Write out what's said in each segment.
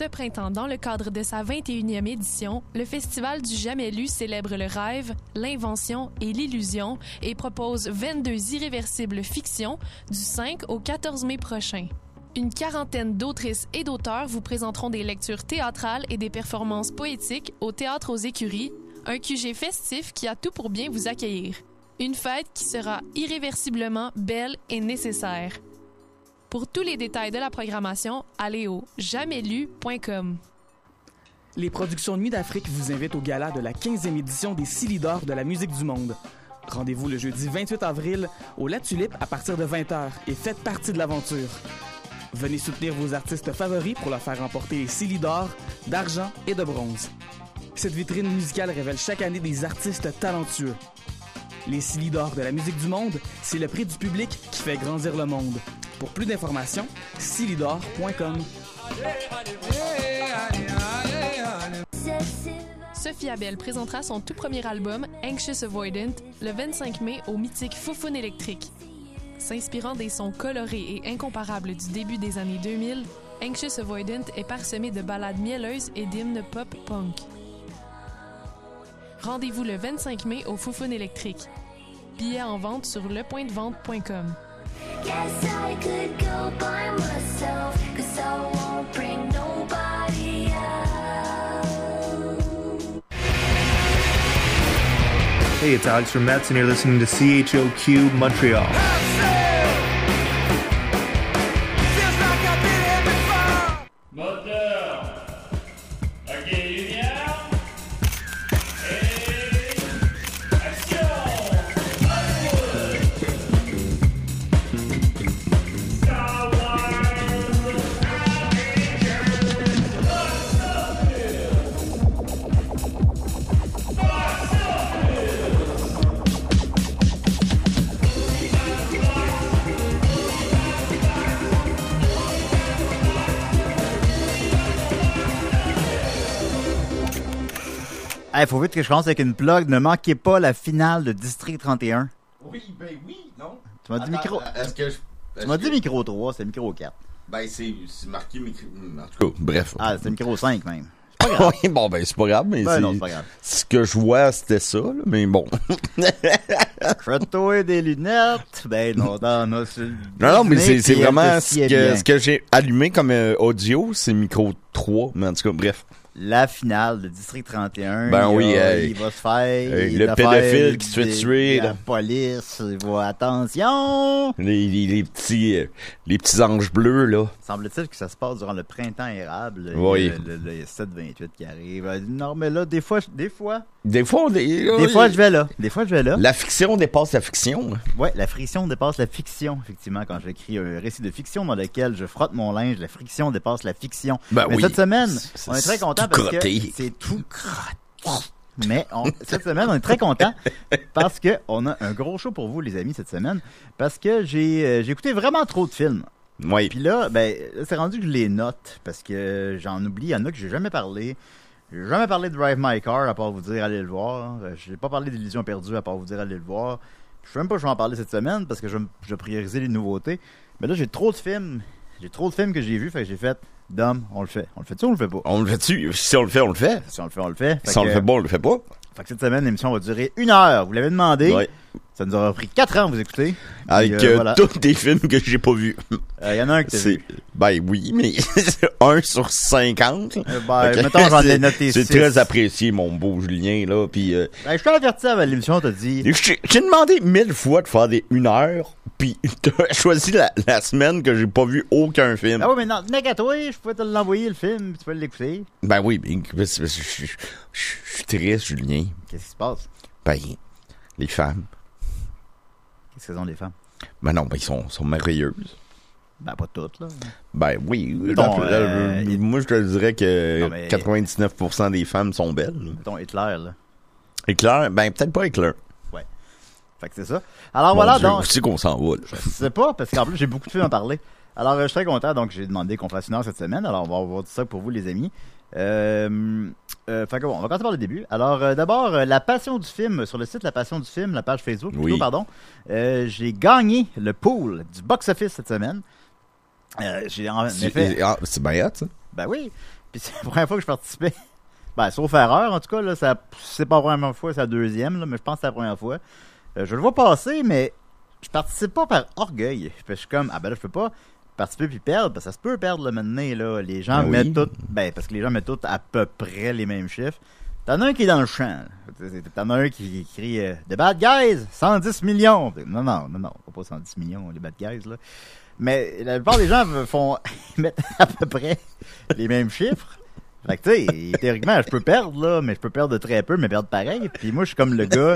Ce printemps, dans le cadre de sa 21e édition, le Festival du Jamais Lu célèbre le rêve, l'invention et l'illusion et propose 22 irréversibles fictions du 5 au 14 mai prochain. Une quarantaine d'autrices et d'auteurs vous présenteront des lectures théâtrales et des performances poétiques au Théâtre aux Écuries, un QG festif qui a tout pour bien vous accueillir. Une fête qui sera irréversiblement belle et nécessaire. Pour tous les détails de la programmation, allez au jamaislu.com. Les productions Nuit d'Afrique vous invitent au gala de la 15e édition des Silidor de la musique du monde. Rendez-vous le jeudi 28 avril au La Tulipe à partir de 20h et faites partie de l'aventure. Venez soutenir vos artistes favoris pour leur faire remporter les Silidor d'argent et de bronze. Cette vitrine musicale révèle chaque année des artistes talentueux. Les Silidor de la musique du monde, c'est le prix du public qui fait grandir le monde. Pour plus d'informations, silidor.com. Sophie Abel présentera son tout premier album, Anxious Avoidant, le 25 mai au mythique Foufoune électrique. S'inspirant des sons colorés et incomparables du début des années 2000, Anxious Avoidant est parsemé de ballades mielleuses et d'hymnes pop-punk. Rendez-vous le 25 mai au Foufoune électrique. Billets en vente sur lepointdevente.com. Hey, it's Alex from Mets, and you're listening to CHOQ Montreal. Il faut vite que je commence avec une plug. Ne manquez pas la finale de District 31. Oui, ben oui, non? Tu m'as dit micro. Est-ce que je. Tu m'as dit micro 3, c'est micro 4. Ben, c'est marqué micro. En tout cas, bref. Ah, c'est micro 5 même. oui, bon, ben, c'est pas grave, mais Ben c'est. non, c'est pas grave. Ce que je vois, c'était ça, là, mais bon. Crête-toi des lunettes. Ben non, non, non. Non, non, mais c'est vraiment ce que, ce que j'ai allumé comme euh, audio, c'est micro 3, mais en tout cas, bref. La finale de District 31. Ben il, oui, hey. il va se faire. Hey, le pédophile qui se fait tuer, La là. police, il va attention. Les, les, les petits, euh, les petits anges bleus, là. Semble-t-il que ça se passe durant le printemps érable. Oui. Le, le, le 7-28 qui arrive. Euh, Non, mais là, des fois, des fois, Des fois, des fois, je vais là. Des fois, je vais là. La fiction dépasse la fiction. Ouais, la friction dépasse la fiction, effectivement. Quand j'écris un récit de fiction dans lequel je frotte mon linge, la friction dépasse la fiction. Ben Mais oui. cette semaine, on est très content parce crotté. que c'est tout crotté. Mais on- cette semaine, on est très content parce que on a un gros show pour vous, les amis, cette semaine. Parce que j'ai euh, j'ai écouté vraiment trop de films. Oui. Puis là, ben, là, c'est rendu que je les note parce que j'en oublie. Il y en a que j'ai jamais parlé. J'ai jamais parlé de Drive My Car à part vous dire allez le voir. Euh, J'ai pas parlé d'Illusion perdue à part vous dire allez le voir. Je sais même pas je vais en parler cette semaine parce que je, je vais prioriser les nouveautés. Mais là, j'ai trop de films. J'ai trop de films que j'ai vus, fait que j'ai fait Dom, on le fait. On le fait-tu ou on le fait pas? On le fait-tu? Si on le fait, on le fait. Si on le fait, on le fait. Fait Si on le fait pas, on le fait pas. Fait que cette semaine, l'émission va durer une heure. Vous l'avez demandé. Ouais. Ça nous aura pris quatre ans à vous écouter. Avec euh, euh, voilà. tous des films que j'ai pas vus. Il y en a un que t'as C'est, vu. ben oui, mais un sur 50. là. Euh, ben, que mettons, j'en ai c'est- noté C'est très apprécié, mon beau Julien, là. Puis, euh, Ben, je t'ai averti avant l'émission, t'as dit. j'ai demandé mille fois de faire des une heure, puis t'as choisi la, la semaine que j'ai pas vu aucun film. Ah oui, mais non, mec à toi, je pouvais te l'envoyer le film, puis tu peux l'écouter. Ben oui, mais je suis triste, Julien. Qu'est-ce qui se passe? Ben, les femmes. Qu'est-ce qu'elles ont les femmes? Ben non, ben ils sont, sont merveilleuses. Ben, pas toutes, là. Ben oui. Mettons, Là, euh, là, moi, je te dirais que Non, mais- 99% des femmes sont belles. Mettons Hitler, là. Éclair, ben peut-être pas éclair. Fait que c'est ça. Alors Mon voilà, Dieu, donc. C'est qu'on s'en va, là? Je sais pas, parce qu'en plus, j'ai beaucoup de films à parler. Alors, euh, je suis très content, donc j'ai demandé qu'on fasse une heure cette semaine. Alors, on va voir tout ça pour vous, les amis. Euh, euh, fait que bon, on va commencer par le début. Alors, euh, d'abord, euh, la passion du film, sur le site La Passion du film, la page Facebook, plutôt, Oui. pardon, euh, j'ai gagné le pool du box-office cette semaine. J'ai en C'est effet, ah, c'est bien hot, ça. ben oui. Puis c'est la première fois que je participais. Ben, sauf erreur, en tout cas, là, ça, c'est pas la première fois, c'est la deuxième, là, mais je pense que c'est la première fois. Je le vois passer, mais je participe pas par orgueil. Je suis comme, ah ben là, je peux pas participer puis perdre, parce que ça se peut perdre le maintenant, là. Les gens Ben oui. mettent tout, ben, parce que les gens mettent tout à peu près les mêmes chiffres. T'en as un qui est dans le champ. T'en as un qui crie euh, The Bad Guys, 110 millions. Non, non, non, non, pas 110 millions, les Bad Guys, là. Mais la plupart des gens font mettre à peu près les mêmes chiffres. Fait que, tu sais, théoriquement, je peux perdre, là, mais je peux perdre de très peu, mais perdre pareil. Puis moi, je suis comme le gars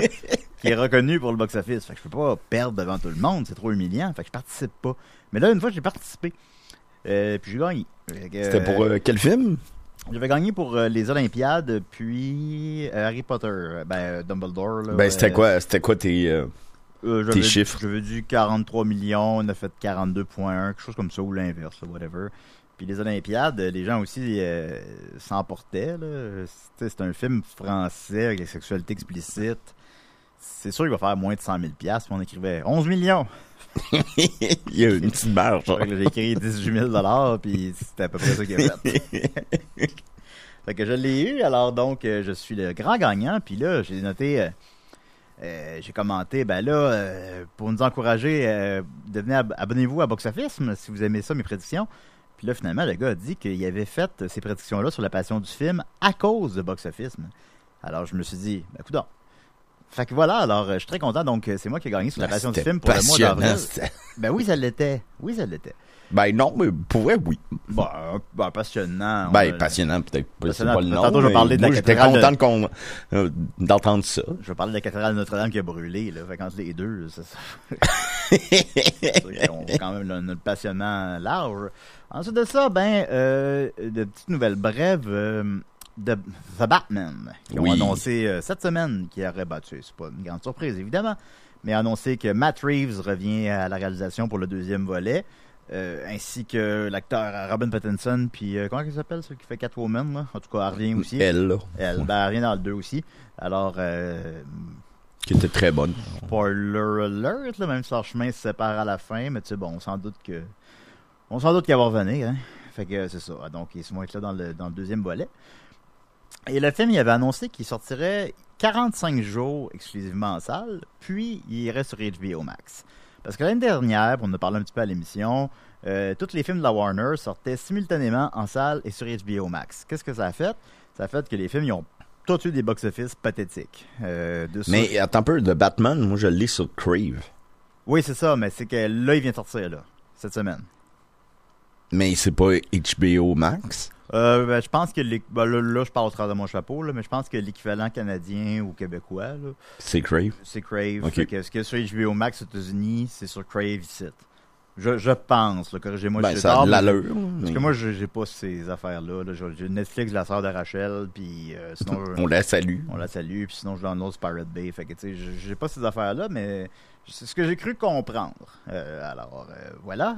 qui est reconnu pour le box-office. Fait que je peux pas perdre devant tout le monde, c'est trop humiliant. Fait que je participe pas. Mais là, une fois, j'ai participé. Euh, puis j'ai gagné. C'était pour euh, quel film? J'avais gagné pour euh, les Olympiades, puis Harry Potter, ben Dumbledore. Là, Ben, c'était quoi, c'était quoi tes. tes chiffres? J'avais dit 43 millions, on a fait 42.1, quelque chose comme ça, ou l'inverse, whatever. Puis les Olympiades, les gens aussi s'emportaient. C'est un film français avec des sexualités explicites. C'est sûr qu'il va faire moins de 100 000 piastres, mais on écrivait 11 millions. Il y a une petite marge. Là, J'ai écrit 18 000 dollars, puis c'était à peu près ça qu'il a fait. fait que je l'ai eu, alors donc euh, je suis le grand gagnant, puis là j'ai noté, euh, euh, j'ai commenté, ben là, euh, pour nous encourager, euh, devenez ab- abonnez-vous à Box Office si vous aimez ça, mes prédictions. Puis là, finalement, le gars a dit qu'il avait fait ces prédictions-là sur la passion du film à cause de Box Office. Alors je me suis dit, ben coudonc. Fait que voilà, alors je suis très content, donc c'est moi qui ai gagné sur la passion du film pour le mois d'avril. passionnant, Ben oui, ça l'était. Oui, ça l'était. Ben non, mais pour vrai, oui. Bon, ben, passionnant. Ben, On- passionnant, peut-être pas, Passionnant. le nom. Tantôt, je vais parler de la moi, j'étais cathédrale content qu'on, euh, d'entendre ça. Je vais parler de la cathédrale de Notre-Dame qui a brûlé, là. Fait qu'entre les deux, c'est ça. Qu'on a quand même le- notre passionnement large. Ensuite de ça, ben, euh, de petites nouvelles brèves euh, de The Batman, qui ont annoncé euh, cette semaine qui aurait battu. C'est pas une grande surprise, évidemment, mais annoncé que Matt Reeves revient à la réalisation pour le deuxième volet. euh, ainsi que l'acteur Robin Pattinson, puis euh, comment il s'appelle, celui qui fait Catwoman, là? En tout cas, elle revient aussi. Elle, là, Elle, ben, elle revient dans le 2 aussi. Alors, qui était très bonne. spoiler alert, là, même si leur chemin se sépare à la fin, mais tu sais, bon, on s'en doute que. On s'en doute qu'elle va revenir, hein. Fait que c'est ça. Donc, ils vont être là dans le, dans le deuxième volet. Et le film, il avait annoncé qu'il sortirait 45 jours exclusivement en salle, puis il irait sur HBO Max. Parce que l'année dernière, on en a parlé un petit peu à l'émission, euh, tous les films de la Warner sortaient simultanément en salle et sur HBO Max. Qu'est-ce que ça a fait? Ça a fait que les films, ils ont tous eu des box-office pathétiques. Euh, de Mais attends un peu, de Batman, moi, je l'ai sur Crave. Oui, c'est ça, mais c'est que là, il vient de sortir, là, cette semaine. Mais c'est pas HBO Max? Euh, ben, je pense que ben, là, là, je parle au travers de mon chapeau, là, mais je pense que l'équivalent canadien ou québécois, C'est Crave? c'est Crave. Ok. Fait que ce a sur HBO Max aux États-Unis, c'est sur Crave ici. Je, je pense, corrigez-moi Ben, si a tard, l'allure. Parce que moi, je- j'ai pas ces affaires-là. Là. J'ai Netflix, la sœur de Rachel, puis euh, sinon, je- On la salue. on la salue, puis sinon, je sur Pirate Bay. Fait que, tu sais, j'ai- pas ces affaires-là, mais c'est ce que j'ai cru comprendre. Euh, alors, voilà.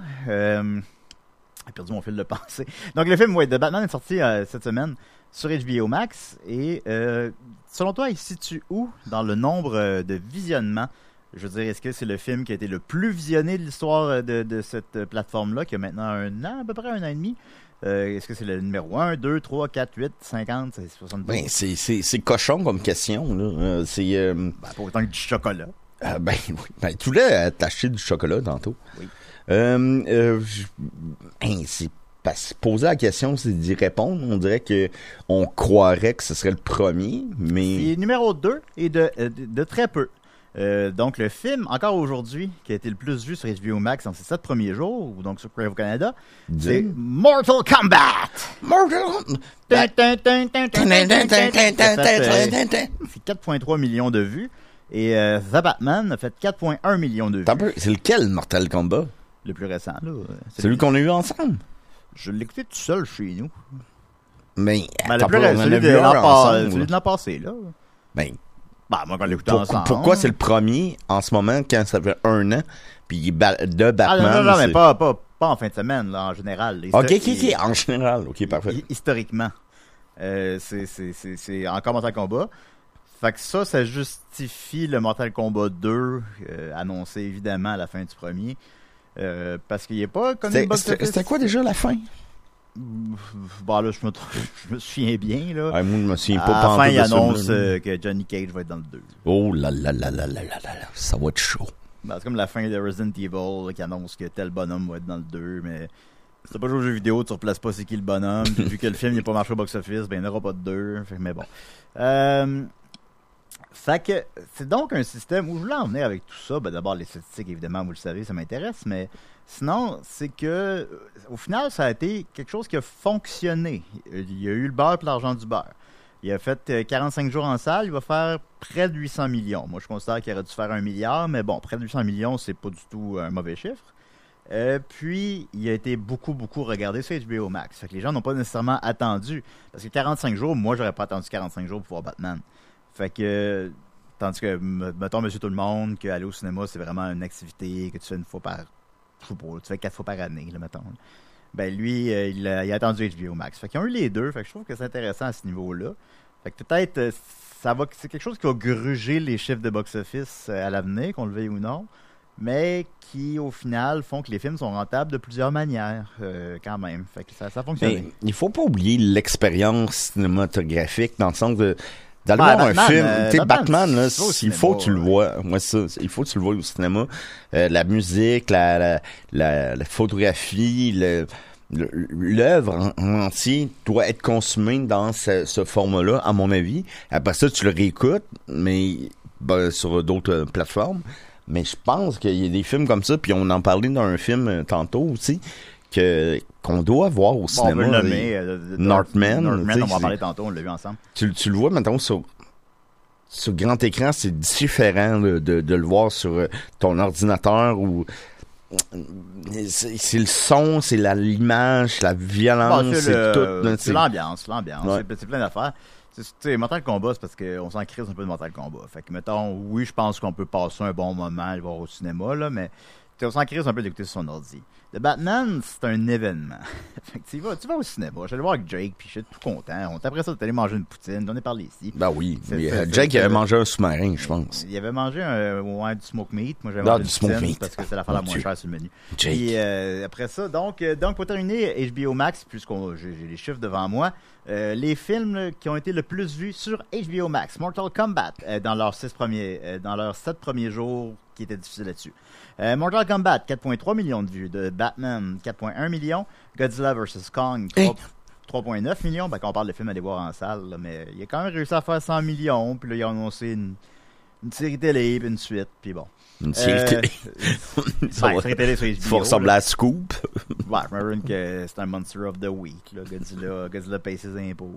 J'ai perdu mon fil de pensée. Donc, le film, ouais, de Batman est sorti euh, cette semaine sur HBO Max. Et euh, selon toi, il se situe où dans le nombre euh, de visionnements? Je veux dire, est-ce que c'est le film qui a été le plus visionné de l'histoire euh, de, de cette plateforme-là, qui a maintenant un an, à peu près un an et demi? Euh, Est-ce que c'est le numéro 1, 2, 3, 4, 8, 50, c'est 72 Ben, c'est, cochon comme question, là. C'est, euh, Ben, pas autant que du chocolat. ah, ben, oui. Ben, tu voulais t'acheter du chocolat tantôt. Oui. Euh, euh, hein, c'est poser la question, c'est d'y répondre. On dirait que on croirait que ce serait le premier, mais Il est numéro 2 et de, euh, de, de très peu. Euh, donc, le film, encore aujourd'hui, qui a été le plus vu sur HBO Max dans ses 7 premiers jours, ou donc sur Crave Canada, c'est Mortal Kombat! Mortal- euh, C'est 4,3 millions de vues. Et euh, The Batman a fait 4,1 millions de vues. c'est lequel Mortal Kombat? Le plus récent, là. Celui qu'on a eu ensemble? Je écouté tout seul chez nous. Mais, Ben, le plus on en celui de l'an pas- passé, là. Ben, Bah, moi, quand on l'écoutait pour- ensemble. pourquoi c'est le premier en ce moment quand ça fait un an puis de Ah, Batman non, non, non, mais pas, pas, pas en fin de semaine, là, en général. ok ok ok en général ok parfait hi- Historiquement. Euh, c'est- encore Mortal Kombat. Fait que ça, ça justifie le Mortal Kombat 2, euh, annoncé évidemment à la fin du premier. Euh, parce qu'il n'est pas connu C'était quoi déjà la fin? Bon, là, je me, souviens bien. Là. Ouais, moi, je me souviens pas. À la fin, il annonce euh, que Johnny Cage va être dans le 2. Oh là là là là là là là ça va être chaud. Bah, c'est comme la fin de Resident Evil qui annonce que tel bonhomme va être dans le 2, mais c'est pas joué aux jeux vidéo, tu replaces pas c'est qui le bonhomme. Vu que le film n'a pas marché au box-office, ben il n'y aura pas de 2. mais bon. Euh, fait que c'est donc un système où je voulais en venir avec tout ça. Ben, D'abord, les statistiques, évidemment, vous le savez, ça m'intéresse, mais sinon, c'est que euh, au final, ça a été quelque chose qui a fonctionné. Il y a eu le beurre et l'argent du beurre. Il a fait euh, 45 jours en salle, il va faire près de 800 millions. Moi, je considère qu'il aurait dû faire un milliard, mais bon, près de 800 millions, c'est pas du tout un mauvais chiffre. Euh, puis, il a été beaucoup, beaucoup regardé sur HBO Max. Fait que les gens n'ont pas nécessairement attendu. Parce que 45 jours, moi, j'aurais pas attendu 45 jours pour voir Batman. Fait que, tandis que, mettons, Monsieur Tout-le-Monde, qu'aller au cinéma, c'est vraiment une activité que tu fais une fois par. Je tu fais quatre fois par année, là, mettons. Ben, lui, euh, il, a, attendu HBO Max. Fait qu'ils ont eu les deux. Fait que je trouve que c'est intéressant à ce niveau-là. Fait que peut-être, euh, ça va, c'est quelque chose qui va gruger les chiffres de box-office euh, à l'avenir, qu'on le veuille ou non, mais qui, au final, font que les films sont rentables de plusieurs manières, quand même. Fait que ça, ça fonctionne. Mais il faut pas oublier l'expérience cinématographique dans le sens de d'aller voir un film, euh, tu sais Batman, là, il faut que tu le vois. Moi ça, il faut que tu le vois au cinéma. Euh, la musique, la la, la, photographie, le l'œuvre en, en entier doit être consumée dans ce, ce format-là, à mon avis. Après ça, tu le réécoutes, mais ben, sur d'autres euh, plateformes. Mais je pense qu'il y a des films comme ça, puis on en parlait dans un film euh, tantôt aussi, que qu'on doit voir au Bon, on cinéma. peut le là. nommer. euh, de- de- Northman, on va en parler tantôt, on l'a vu ensemble. tu, tu le vois maintenant sur sur grand écran, c'est différent de, de, de le voir sur euh, ton ordinateur ou c'est le son, c'est l'image, la violence, Bon, c'est tout. c'est l'ambiance, l'ambiance. Ouais. C'est- plein d'affaires. C'est- Mortal Kombat, c'est parce qu'on s'en crise un peu de Mortal Kombat. Fait que, mettons, oui, je pense qu'on peut passer un bon moment à le voir au cinéma, là, mais on s'en crise un peu d'écouter sur son ordi. The Batman, c'est un événement. fait que tu vas, tu vas au cinéma. Je vais le voir avec Jake, puis je suis tout content. On après ça, t'es allé manger une poutine. J'en ai parlé ici. Ben oui, mais, euh, Jake avait mangé un sous-marin, je pense. Il avait mangé un, ouais, du smoke meat. Moi, j'avais Ah, mangé du smoke meat. parce que c'est l'affaire la moins chère sur le menu. Jake. Puis euh, après ça, donc, euh, donc pour terminer, HBO Max, puisqu'on j'ai les chiffres devant moi, les films qui ont été le plus vus sur HBO Max, Mortal Kombat, dans leurs six premiers, dans leurs sept premiers jours qui étaient diffusés là-dessus. Euh, Mortal Kombat, 4,3 millions de vues. De Batman, 4,1 millions. Godzilla vs. Kong, 3 3,9 millions. Ben, quand on parle de film à aller voir en salle, là, mais il a quand même réussi à faire 100 millions. Puis là, il a annoncé une, une série télé, puis une suite, puis bon. Une série Euh, télé. série télé sur HBO. faut ressembler à Scoop. Ouais, je me rappelle que c'est un Monster of the Week. Là. Godzilla, Godzilla paye ses impôts.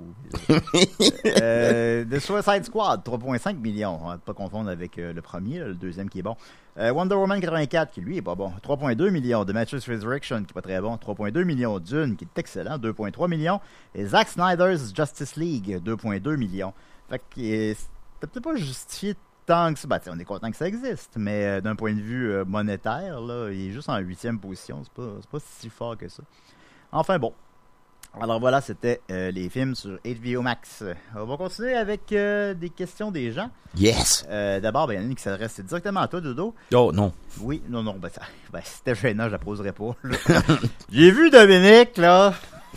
euh, The Suicide Squad, 3,5 millions. On va pas confondre avec euh, le premier, le deuxième qui est bon. Euh, Wonder Woman 84, qui lui est pas bon. 3,2 millions. The Matrix Resurrection, qui est pas très bon. 3,2 millions. Dune, qui est excellent. 2,3 millions. Et Zack Snyder's Justice League, 2,2 millions. Fait que euh, c'est peut-être pas justifié que. Ben, on est content que ça existe, mais euh, d'un point de vue euh, monétaire, là, il est juste en huitième position. C'est pas, pas si fort que ça. Enfin bon. Alors voilà, c'était euh, les films sur HBO Max. On va continuer avec euh, des questions des gens. Yes. Euh, D'abord, ben, il y en a une qui s'adresse directement à toi, Dodo. Oh non. Oui, non, non, ben, ça, ben c'était gênant, je la poserais pas. J'ai vu Dominique, là.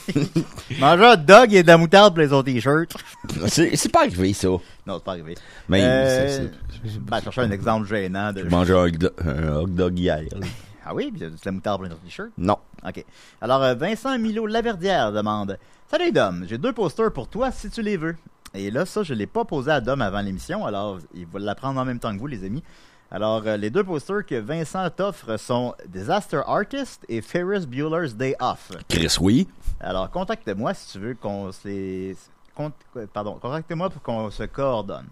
manger un dog et de la moutarde pour les autres t-shirts. C'est c'est pas arrivé ça. Non, c'est pas arrivé. Mais Euh, c'est- c'est- ben, cherchais un exemple gênant de. j'ai mangé un hot dog- un hot dog hier. Ah oui, a de la moutarde pour les autres t-shirts? Non. OK. Alors, euh, Vincent Milo Laverdière demande Salut Dom, j'ai deux posters pour toi si tu les veux. Et là, ça, je ne l'ai pas posé à Dom avant l'émission, alors il va l'apprendre en même temps que vous, les amis. Alors, euh, les deux posters que Vincent t'offre sont Disaster Artist et Ferris Bueller's Day Off. Chris, oui. Alors, contacte-moi si tu veux qu'on se les. con- Pardon, contactez-moi pour qu'on se coordonne.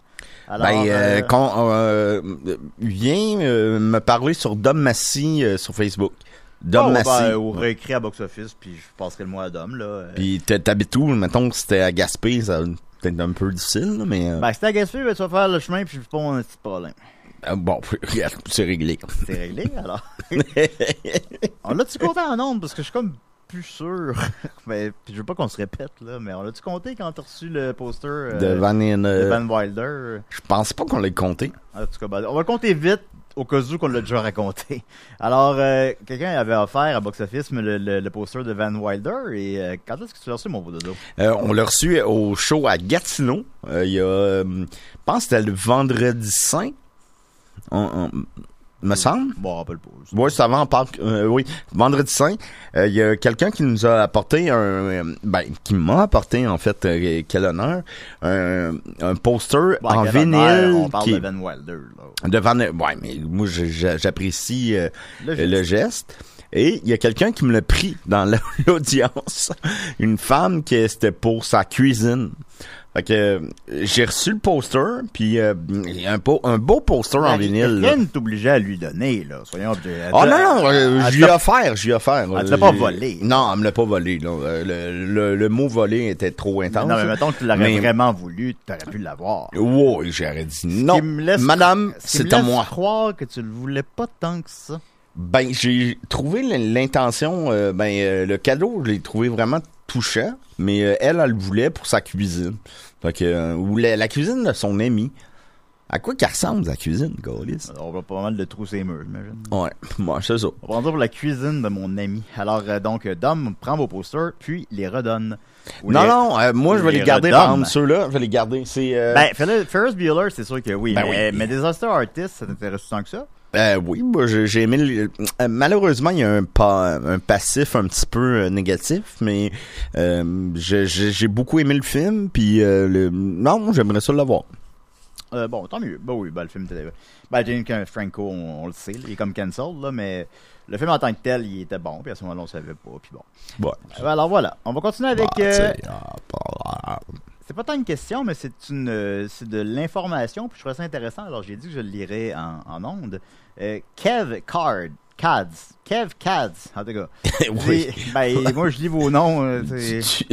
Alors, ben, euh, euh, euh, viens me parler sur Dom Massy sur Facebook. Dom oh, Massy. ben, ou réécrit à box-office, puis je passerai le mot à Dom. Là. Puis t'ha- t'habites où? Mettons que c'était à Gaspé, ça peut-être un peu difficile, mais... Ben, si t'es à Gaspé, ben, tu vas faire le chemin, puis je pas un petit problème. Euh, bon, regarde, c'est réglé. C'est réglé, alors. on l'a-tu compté en nombre? Parce que je suis comme plus sûr. Mais, puis je veux pas qu'on se répète, là, mais on l'a-tu compté quand t'as reçu le poster euh, de Van, euh, Van Wilder? Je pense pas qu'on l'ait compté. En tout cas, ben, on va le compter vite, au cas où qu'on l'a déjà raconté. Alors, euh, quelqu'un avait offert à Box Office le, le- le poster de Van Wilder. Et euh, quand est-ce que tu l'as reçu, mon beau dodo? Euh, on l'a reçu au show à Gatineau. Il y a, je pense que c'était le vendredi saint. On, on- me semble. Bon, rappelle pas. Oui, ça va en parle. euh, oui, vendredi saint. euh, Il y a quelqu'un qui nous a apporté un, euh, ben, qui m'a apporté en fait, quel honneur, un, un poster Bon, en quel honneur, vinyle On parle qui de Van Wilder. Là. Ouais, mais moi j'apprécie Le le, geste. Et il y a quelqu'un qui me l'a pris dans la- l'audience. Une femme qui c'était pour sa cuisine. Fait que euh, j'ai reçu le poster, puis euh, un, beau- un beau poster en vinyle. Rien ne t'obligeait à lui donner, là. Soyons. Oh non, non, euh, je lui ai offert, je lui ai offert. Elle te l'a pas volé. Non, elle me l'a pas volé. là. Euh, Le, le, le mot volé était trop intense. Non, mais mettons que tu l'aurais Mais- vraiment voulu, tu aurais pu l'avoir. Oui, j'aurais dit non. qui me laisse- Madame, c'est à moi. croire que tu le voulais pas tant que ça. Ben, j'ai trouvé l'intention, euh, ben, euh, le cadeau, je l'ai trouvé vraiment touchant, mais euh, elle, elle le voulait pour sa cuisine. Ou la, la cuisine de son ami. À quoi qu'elle ressemble, sa cuisine, Gaulis? On va pas mal de trous ses murs, j'imagine. Ouais, moi, c'est ça. On va prendre pour la cuisine de mon ami. Alors, donc, Dom prend vos posters, puis les redonne. Ou Non, les- non, euh, moi, je vais les les garder, par exemple, ceux-là, je vais les garder. C'est, euh, Ben, Fer- Ferris Bueller, c'est sûr que oui. Ben mais, oui. mais Disaster Artist, ça t'intéresse tant que ça? Euh, oui, moi, j'ai aimé. le- euh, malheureusement, il y a un, pas, un passif un petit peu euh, négatif, mais euh, j'ai- beaucoup aimé le film, puis euh, le, non, j'aimerais ça l'avoir. Euh, bon, tant mieux. Ben oui, ben, le film était... Ben, James Franco, on, on le sait, il est comme cancel, là, mais le film en tant que tel, il était bon, puis à ce moment-là, on savait pas, puis bon. Ouais. Alors voilà, on va continuer avec... Bah, euh, c'est, pas tant une question, mais c'est une, euh, c'est de l'information, puis je trouvais ça intéressant, alors j'ai dit que je le lirais en, en ondes. Euh, Kev Card, Cads, Kev Cads, en tout cas. oui. Ben, moi, je lis vos noms, euh, tu,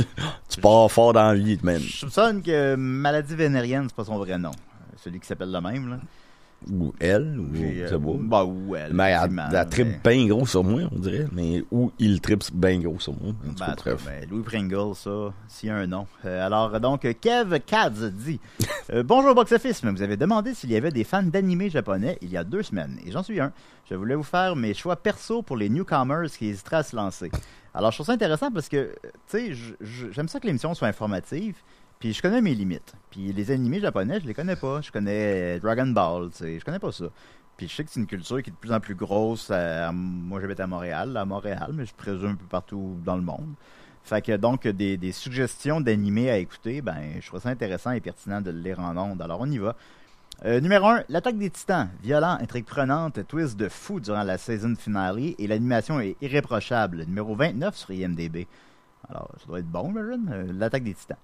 tu pars fort dans la vie, man. Je soupçonne que maladie vénérienne, c'est pas son vrai nom. Celui qui s'appelle le même, là. Ou elle, ou J'ai, euh, c'est beau. Bah, ou elle. Mais elle, elle tripe bien gros sur moi, on dirait. Mais où il tripe bien gros sur moi. En tout cas, cas, bref. ben, Louis Pringle, ça, s'il y a un nom. Euh, alors, donc, euh, Kev Kads dit euh, Bonjour Box Office, vous avez demandé s'il y avait des fans d'animé japonais il y a deux semaines, et j'en suis un. Je voulais vous faire mes choix perso pour les newcomers qui hésiteraient à se lancer. Alors, je trouve ça intéressant parce que, euh, tu sais, je- je- j'aime ça que l'émission soit informative, puis je connais mes limites. Puis les animés japonais, je les connais pas. Je connais euh, Dragon Ball, tu sais, je connais pas ça. Puis je sais que c'est une culture qui est de plus en plus grosse. moi, j'habite à Montréal, à Montréal, mais je présume un peu partout dans le monde. Fait que donc, des, des suggestions d'animés à écouter, ben, je trouve ça intéressant et pertinent de le lire en ondes. Alors, on y va. Euh, numéro 1, l'attaque des titans. Violent, intrigue prenante, twist de fou durant la saison finale et l'animation est irréprochable. Numéro 29 sur IMDB. Alors, ça doit être bon, j'imagine. Euh, l'attaque des titans.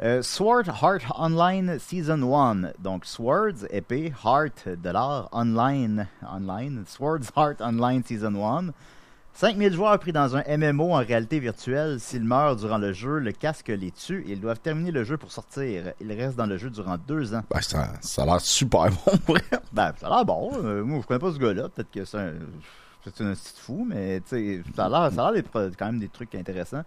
Euh, Sword Heart Online Season 1. Donc, Swords, épée, Heart, dollar, Online, online. Swords Heart Online Season 1. 5000 joueurs pris dans un MMO en réalité virtuelle. S'ils meurent durant le jeu, le casque les tue et ils doivent terminer le jeu pour sortir. Ils restent dans le jeu durant deux ans. Ben, ça, ça a l'air super bon. Ben, ça a l'air bon. Euh, moi, je connais pas ce gars-là. Peut-être que c'est un, c'est un petit fou, mais ça a l'air, ça a l'air d'être quand même des trucs intéressants.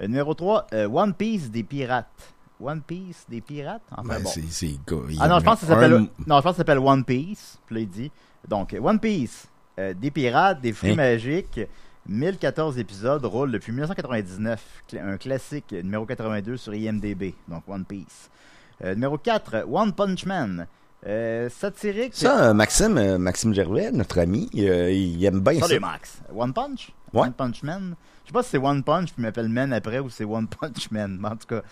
Euh, numéro 3, One Piece des pirates. One Piece des pirates? Enfin, Ben, bon. c'est, c'est, Ah non, je pense que ça un- s'appelle, non, je pense que ça s'appelle One Piece. Puis là, il dit. Donc, One Piece, euh, des pirates, des fruits Hein? magiques. 1014 épisodes roule depuis 1999. Cla- Un classique, numéro 82 sur IMDB. Donc, One Piece. Euh, numéro 4, One Punch Man. Euh, satirique. Ça, euh, Maxime, Maxime Gervais, notre ami, il aime bien ça. Salut Max. One Punch? Ouais. One Punch Man? Je sais pas si c'est One Punch puis il m'appelle Man après ou c'est One Punch Man. Mais en tout cas,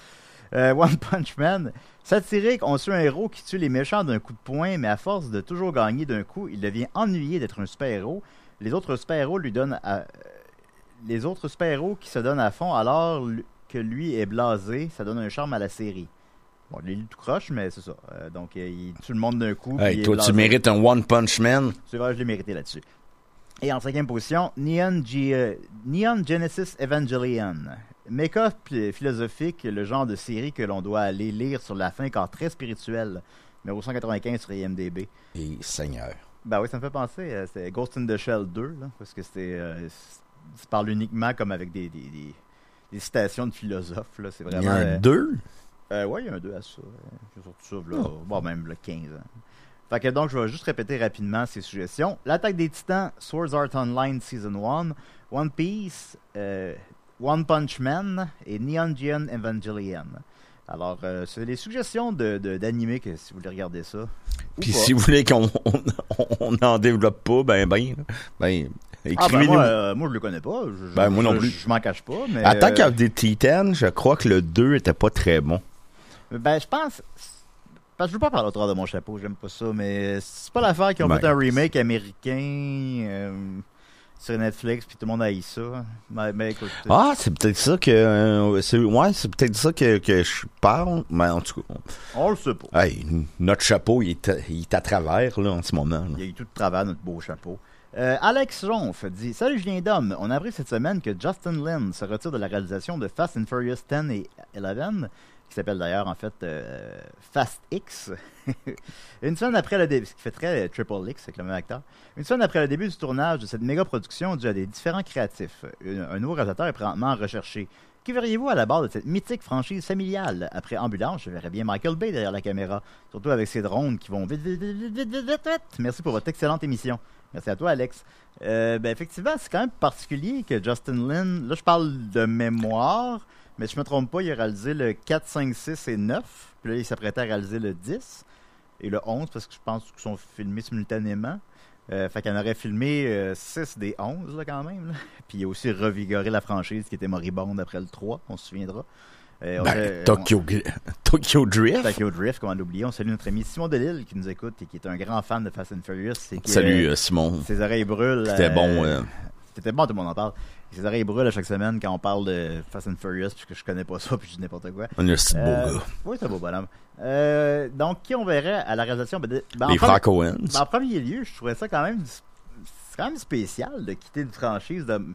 euh, One Punch Man. Satirique, on suit un héros qui tue les méchants d'un coup de poing, mais à force de toujours gagner d'un coup, il devient ennuyé d'être un super-héros. Les autres super-héros lui donnent à- Les autres super-héros qui se donnent à fond alors que lui est blasé, ça donne un charme à la série. Bon, il est tout croche, mais c'est ça. Euh, donc, euh, il tue le monde d'un coup. Hey, toi, tu mérites un One Punch Man? C'est vrai, je l'ai mérité là-dessus. Et en cinquième position, euh, Neon Genesis Evangelion. Make-up euh, philosophique, le genre de série que l'on doit aller lire sur la fin, car très spirituel. Numéro 195 sur IMDB. Et Seigneur. Ben oui, ça me fait penser, euh, c'était Ghost in the Shell 2, là, parce que c'était. euh, c- ça parle uniquement comme avec des, des, des, des citations de philosophes, là. C'est Il y vraiment. a un euh, 2. euh, ouais, il y a un 2 à ça. euh, J'ai sorti ça, là, bon, même le 15 ans. Fait que donc, je vais juste répéter rapidement ces suggestions. L'attaque des titans, Swords Art Online Season 1, One Piece, euh, One Punch Man et Neon Geon Evangelion. Alors, euh, c'est les suggestions de, de- d'animés que si vous voulez regarder ça. Puis si vous voulez qu'on on, on en développe pas, ben ben, ben Ah, ben, écrivez-nous. moi, euh, moi, je le connais pas. Je, Ben, moi non plus. Je, m'en cache pas. Mais, Attack euh, of the Titan, je crois que le 2 était pas très bon. Ben, je pense. Parce que je veux pas parler au travers de mon chapeau, j'aime pas ça, mais c'est pas l'affaire qu'ils ont Ben, fait un remake américain euh, sur Netflix, puis tout le monde a eu ça. Mais, mais écoute. Ah, c'est peut-être ça que euh, c'est ouais, c'est peut-être ça que, que je parle, mais en tout cas, On le sait pas. hey, notre chapeau il est, à- il est à travers là en ce moment. là. Il y a eu tout de travers notre beau chapeau. Euh, Alex Jonf dit Salut Julien Dom, on a appris cette semaine que Justin Lin se retire de la réalisation de Fast and Furious 10 et 11, qui s'appelle d'ailleurs en fait euh, Fast X. Une semaine après le début, ce qui fait très euh, Triple X avec le même acteur. Une semaine après le début du tournage de cette méga production due à des différents créatifs, un, un nouveau réalisateur est présentement recherché. Qui verriez-vous à la barre de cette mythique franchise familiale? Après Ambulance, je verrais bien Michael Bay derrière la caméra, surtout avec ses drones qui vont vite, vite, vite, vite, vite, vite. Merci pour votre excellente émission. Merci à toi, Alex. Euh, ben, effectivement, c'est quand même particulier que Justin Lin, là, je parle de mémoire, mais si je me trompe pas, il a réalisé le 4, 5, 6 et 9. Puis là, il s'apprêtait à réaliser le 10 et le 11 parce que je pense qu'ils sont filmés simultanément. Euh, fait qu'il en aurait filmé 6 des 11 là, quand même. là. Puis il a aussi revigoré la franchise qui était moribonde après le 3, on se souviendra. Euh, on Ben, Tokyo, Tokyo Drift. Tokyo Drift, comment l'oublier. On salue notre ami Simon Delille qui nous écoute et qui est un grand fan de Fast and Furious. et qui, Salut euh, euh, Simon. ses oreilles brûlent. C'était euh, bon. C'était bon, tout le monde en parle. Ses oreilles brûlent à chaque semaine quand on parle de Fast and Furious, puisque je connais pas ça, puis je dis n'importe quoi. on est un si beau Euh, gars. Oui, c'est un beau bonhomme. Euh, donc, qui on verrait à la réalisation? Ben, ben, en Les premier- frères ben, en premier lieu, je trouvais ça quand même. C'est quand même spécial de quitter une franchise de. Tu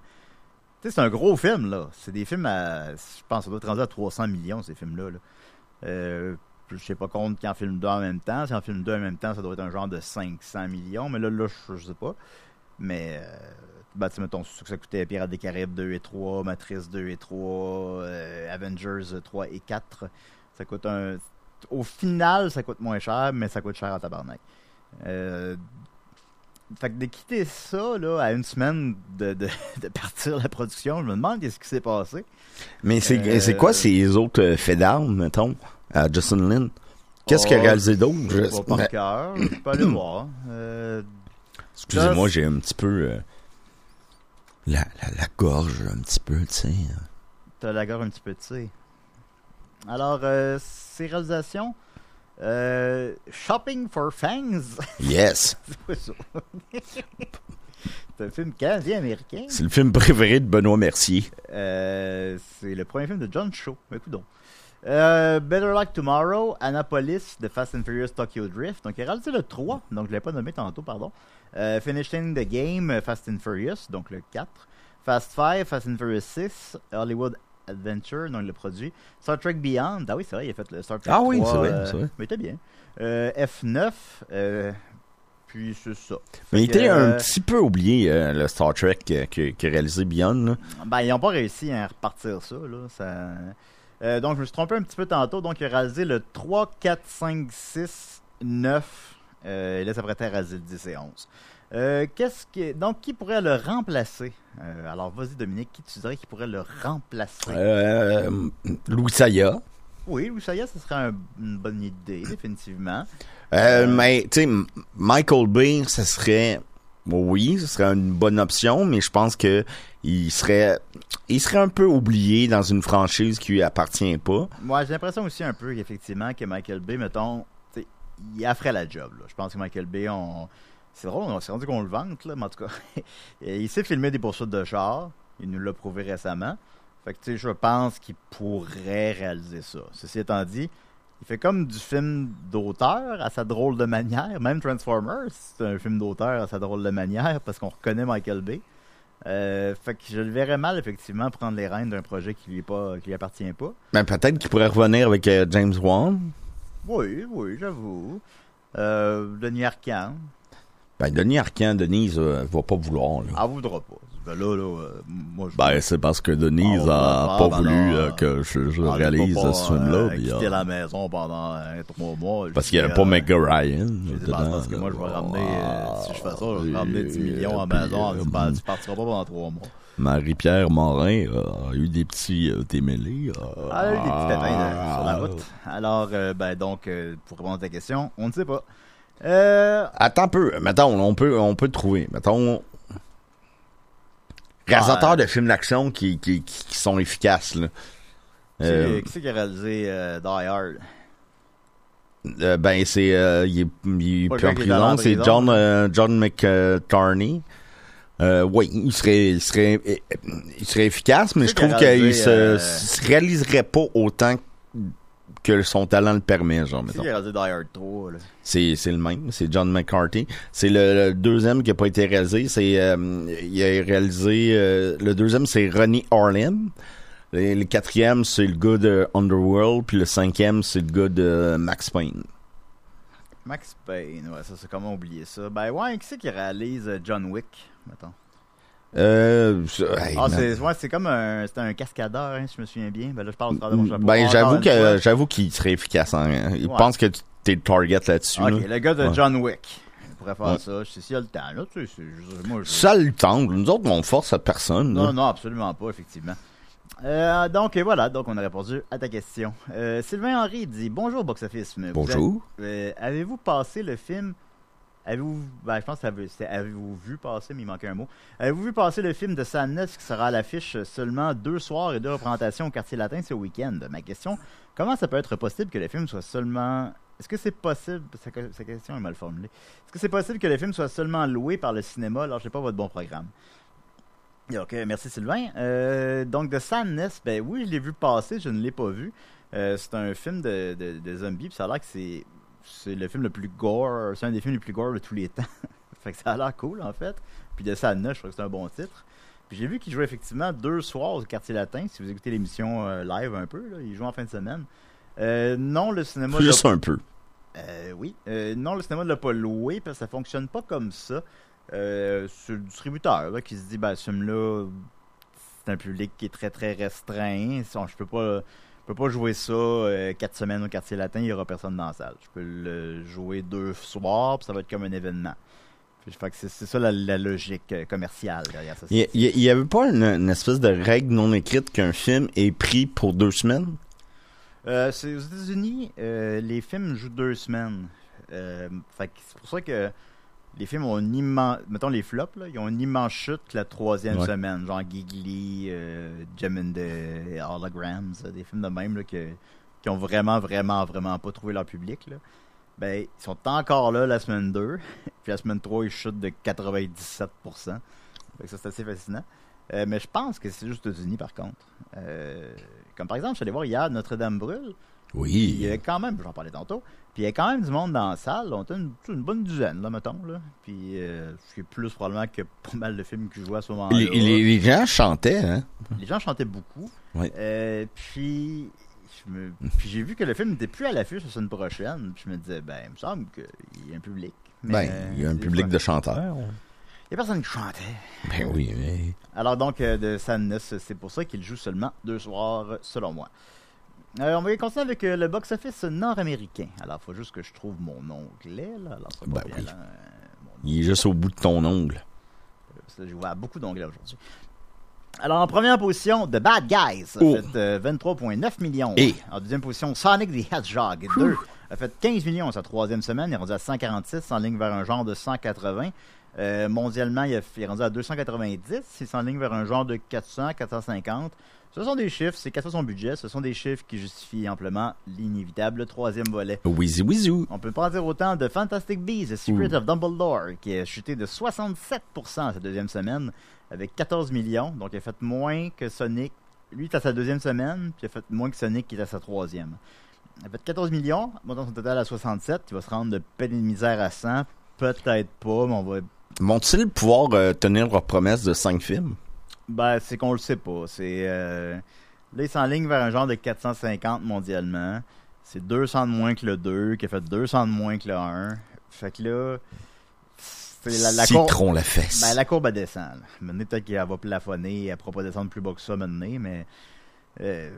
sais, c'est un gros film, là. C'est des films à. Je pense ça doit être rendu à 300 millions, ces films-là. Là. Euh, je sais pas compte qui en filme deux en même temps. Si en filme deux en même temps, ça doit être un genre de 500 millions. Mais là, là je, je sais pas. Mais. Euh, ben, tu mettons, ce que ça coûtait Pirates des Caraïbes 2 et 3, Matrice 2 et 3, euh, Avengers 3 et 4. Ça coûte un. Au final, ça coûte moins cher, mais ça coûte cher en tabarnak. Euh, fait que de quitter ça là, à une semaine de, de, de partir la production, je me demande qu'est-ce qui s'est passé. Mais c'est Euh, quoi ces autres faits d'armes, mettons, à Justin Lin? Qu'est-ce qu'il a Oh, réalisé d'autre? Je sais pas par cœur, je peux aller voir. Excusez-moi, j'ai un petit peu la, la, la gorge un petit peu, tu sais. T'as la gorge un petit peu, tu sais. Alors, euh, ces réalisations. euh, Shopping for Fangs. Yes! c'est un film canadien-américain. C'est le film préféré de Benoît Mercier. Euh, c'est le premier film de John Shaw. Écoute donc. Euh, Better Luck Tomorrow, Annapolis de Fast and Furious Tokyo Drift. Donc, il a réalisé le 3, donc je l'ai pas nommé tantôt, pardon. Euh, Finishing the Game, Fast and Furious, donc le 4. Fast 5, Fast and Furious 6, Hollywood Adventure, donc le produit. Star Trek Beyond, ah oui, c'est vrai, il a fait le Star Trek Ah oui, 3, c'est vrai, euh, c'est vrai. Mais il était bien. Euh, F9, euh, puis c'est ça. Mais il était un petit peu oublié, le Star Trek qui a réalisé Beyond. là. Ben, ils n'ont pas réussi à repartir ça, là. Ça... Euh, donc, je me suis trompé un petit peu tantôt. Donc, il a réalisé le 3, 4, 5, 6, 9. Euh, et là, ça s'apprêtait à réaliser le 10 et 11. Euh, qu'est-ce qui... Donc, qui pourrait le remplacer? Euh, alors, vas-y, Dominique, qui tu dirais qui pourrait le remplacer? Euh, Louis Saya. Oui, Louis Saya, ce serait un- une bonne idée, définitivement. Mais, tu sais, Michael Bay, ça serait... Oui, ce serait une bonne option, mais je pense que il serait, il serait un peu oublié dans une franchise qui lui appartient pas. Moi, j'ai l'impression aussi un peu, effectivement, que Michael Bay, mettons, il a fait la job. Je pense que Michael Bay, c'est drôle, on s'est rendu qu'on le vante, là, mais en tout cas, il sait filmer des poursuites de char. Il nous l'a prouvé récemment. Fait que, je pense qu'il pourrait réaliser ça. Ceci étant dit, il fait comme du film d'auteur à sa drôle de manière. Même Transformers, c'est un film d'auteur à sa drôle de manière parce qu'on reconnaît Michael Bay. Euh, fait que je le verrais mal, effectivement, prendre les rênes d'un projet qui lui, est pas, qui lui appartient pas. Ben, peut-être qu'il pourrait revenir avec euh, James Wan. Oui, oui, j'avoue. Euh, Denis Arcand, Ben, Denis Arcand, Denise, euh, va pas vouloir. Là. elle voudra pas. Ben là, là, euh, moi, je... Ben, c'est parce que Denise va a pas pendant- voulu euh, que je, je on réalise pas, ce film-là. euh, puis, quitter euh, la maison pendant trois mois. parce qu'il n'y avait pas Meg Ryan. dedans, ben, parce que moi, je vais ramener, si je fais ça, je vais ramener 10 Et, millions à puis, la maison disant, ben, tu partiras pas pendant trois mois. Marie-Pierre Morin a eu des petits démêlés. Ah, des petits pépins sur la ah, route. Alors, ben, donc, euh, pour répondre à ta question, on ne sait pas. Euh, Attends un peu. Mettons, on peut, on peut le trouver. Mettons, réalisateurs Ah, de films d'action qui, qui, qui, sont efficaces. Là. qui Euh, qui c'est qui a réalisé euh, Die Hard? euh, ben, c'est, il est, il est Pas plus en prison. C'est. John, John McTarney. Oui, il serait, il serait, il serait efficace, mais je trouve qu'il se, se réaliserait pas autant que son talent le permet, genre, C'est mettons. Die Hard 3, là? C'est, c'est le même, c'est John McCarthy. C'est le, le deuxième qui a pas été réalisé. C'est, euh, il a réalisé, euh, le deuxième c'est Ronnie Harlem. Le, le quatrième c'est le gars de Underworld, puis le cinquième c'est le gars de Max Payne. Max Payne, ouais, ça, c'est comment oublier ça? Ben, ouais, qui c'est qui réalise euh, John Wick, mettons? Euh, hey, Ah, c'est ouais, comme un, c'était un cascadeur, hein, si je me souviens bien. Ben là, je parle de mon chapeau. ben j'avoue que j'avoue qu'il serait efficace. Hein. Il Ouais. pense que tu- t'es le target là-dessus. Ok, là. le gars de Ouais. John Wick. Il pourrait faire Ouais. ça. Je sais s'il a le temps, là. Tu sais, moi, je- Ça le tente. Nous autres, on force à personne. là. Non, non, absolument pas, effectivement. Euh, donc, voilà. Donc, on a répondu à ta question. Euh, Sylvain Henry dit Bonjour, Box Office. Bonjour. euh, Avez-vous passé le film Avez-vous. Ben, je pense avez-vous vu passer, mais il un mot. Avez-vous vu passer le film de Sadness qui sera à l'affiche seulement deux soirs et deux représentations au quartier latin ce week-end? Ma question comment ça peut être possible que le film soit seulement. Est-ce que c'est possible. Sa, question est mal formulée. Est-ce que c'est possible que le film soit seulement loué par le cinéma? Alors, je sais pas votre bon programme. Donc, euh, merci Sylvain. Euh, donc, de Sadness, ben oui, je l'ai vu passer, je ne l'ai pas vu. Euh, c'est un film de, de, de zombies, puis ça a l'air que c'est, c'est le film le plus gore, c'est un des films les plus gore de tous les temps. fait que ça a l'air cool, en fait. Puis de Sadness, je trouve que c'est un bon titre. Puis j'ai vu qu'il jouait effectivement deux soirs au Quartier Latin, si vous écoutez l'émission euh, live un peu, là, il joue en fin de semaine. Euh, non, le cinéma... Juste un peu. euh, oui. Non, le cinéma ne l'a pas loué parce que ça fonctionne pas comme ça. C'est le distributeur là, qui se dit ben, ce film-là, c'est un public qui est très très restreint. Je peux pas. Je peux pas jouer ça euh, quatre semaines au quartier latin, il y aura personne dans la salle. Je peux le jouer deux soirs, puis ça va être comme un événement. C'est ça la, la logique euh, commerciale derrière ça. Il il- il y avait pas une, une espèce de règle non écrite qu'un film est pris pour deux semaines? Euh, aux États-Unis, euh, les films jouent deux semaines. C'est pour ça que les films ont une immense. Mettons les flops, là, ils ont une immense chute la troisième Ouais. semaine. Genre Giggly, euh, Gem and the Holograms, des films de même là, que, qui ont vraiment, vraiment, vraiment pas trouvé leur public. Là. Ben, ils sont encore là la semaine 2. Puis la semaine 3, ils chutent de 97%. Fait que ça, c'est assez fascinant. Euh, mais je pense que c'est juste aux États-Unis, par contre. Euh, comme par exemple, je suis allé voir hier Notre-Dame brûle. Puis il y Oui. avait quand même, j'en parlais tantôt, puis il y avait quand même du monde dans la salle. On était une, une bonne dizaine, là, mettons. Là. Puis euh, ce qui est plus probablement que pas mal de films qui jouaient à ce moment-là. Les, les- les gens chantaient, hein? Les gens chantaient beaucoup. Ouais. Euh, puis je me- puis j'ai vu que le film n'était plus à l'affiche la semaine prochaine. Puis je me disais, ben, il me semble qu'il y a un public. Mais, Ben, il y a un public fois, de chanteurs. Il y a personne qui chantait. Ben oui, mais... Alors donc, euh, de Sadness, c'est pour ça qu'il joue seulement deux soirs, selon moi. Euh, on va continuer avec euh, le box-office nord-américain. Alors, il faut juste que je trouve mon onglet. Là. Alors, Ben oui. Euh, mon Il est juste au bout de ton ongle. Que Je vois beaucoup d'onglets aujourd'hui. Alors, en première position, The Bad Guys a Oh. fait euh, 23,9 millions. Et? En deuxième position, Sonic the Hedgehog 2 a fait 15 millions sa troisième semaine. Il est rendu à 146, en ligne vers un genre de 180. Euh, mondialement, il, a- il est rendu à 290. Il s'enligne vers un genre de 400, 450. Ce sont des chiffres, c'est fois son budget. Ce sont des chiffres qui justifient amplement l'inévitable troisième volet. Wheezy Wheezoo. On peut pas en dire autant de Fantastic Beasts, The Secret of Dumbledore, qui a chuté de 67% sa deuxième semaine, avec 14 millions. Donc, il a fait moins que Sonic. Lui, est à sa deuxième semaine, puis il a fait moins que Sonic, qui est à sa troisième. Il a fait 14 millions, montant son total à 67. Il va se rendre de peine et de misère à 100. Peut-être pas, mais on va Vont-ils pouvoir euh, tenir leur promesse de cinq films? Ben, c'est qu'on le sait pas. C'est euh, Là, il s'enligne vers un genre de 450 mondialement. C'est 200 de moins que le 2, qui a fait 200 de moins que le 1. Fait que là, c'est la, la courbe- Citron la fesse. Ben, la courbe, elle descend. là. Maintenant, peut-être qu'elle va plafonner, elle pourra pas descendre plus bas que ça maintenant, mais. euh,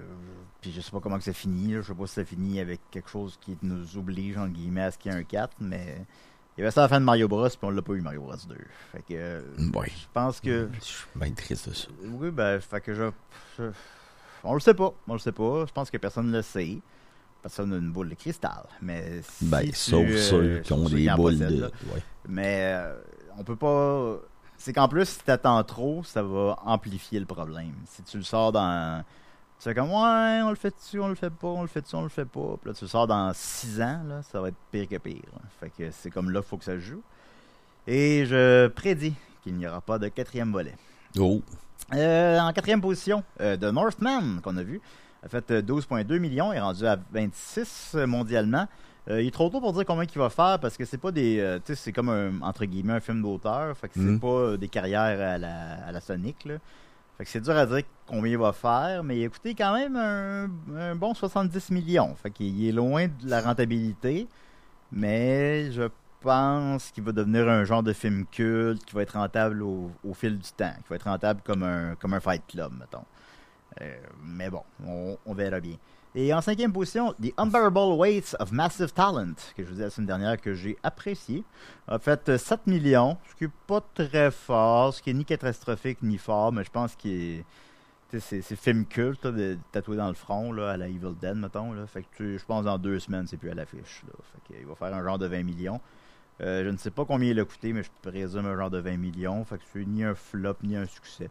puis je sais pas comment que ça finit. là. Je sais pas si ça finit avec quelque chose qui nous oblige, entre guillemets, à ce qu'il y ait un 4, mais. Il y avait ça à la fin de Mario Bros, puis on l'a pas eu, Mario Bros 2. Fait que. euh, Ouais. Je pense que. Je suis bien triste de ça. Oui, ben, fait que je, je- On le sait pas. On le sait pas. Je pense que personne ne le sait. Personne n'a une boule de cristal. Mais si Ben, tu, sauf euh, ceux qui sauf ont des boules de. là. ouais. Mais euh, on peut pas. C'est qu'en plus, si t'attends trop, ça va amplifier le problème. Si tu le sors dans. Tu fais comme, ouais, on le fait dessus, on le fait pas, on le fait dessus, on le fait pas. Puis là, tu le sors dans 6 ans, là, ça va être pire que pire. là. Fait que c'est comme là faut que ça se joue. Et je prédis qu'il n'y aura pas de quatrième volet. Oh. Euh, en quatrième position, euh, The Northman, qu'on a vu, a fait euh, 12,2 millions, est rendu à 26 mondialement. Euh, il est trop tôt pour dire combien il va faire parce que c'est pas des. euh, tu sais, c'est comme un, entre guillemets, un film d'auteur. Fait que c'est Mhm. pas euh, des carrières à la, à la Sonic, là. Fait que c'est dur à dire combien il va faire, mais il a coûté quand même un, bon 70 millions. Fait est loin de la rentabilité, mais je pense qu'il va devenir un genre de film culte qui va être rentable au, fil du temps, qui va être rentable comme un, Fight Club, mettons. Euh, mais bon, on, on verra bien. Et en cinquième position, The Unbearable Weights of Massive Talent, que je vous disais la semaine dernière que j'ai apprécié, a fait euh, 7 millions, ce qui est pas très fort, ce qui est ni catastrophique ni fort, mais je pense sais, C'est film culte, là, de, tatoué dans le front, là, à la Evil Dead, mettons. Là. Fait que je pense dans deux semaines, c'est plus à l'affiche. que, il va faire un genre de 20 millions. Euh, je ne sais pas combien il a coûté, mais je présume un genre de 20 millions. Fait que c'est ni un flop, ni un succès.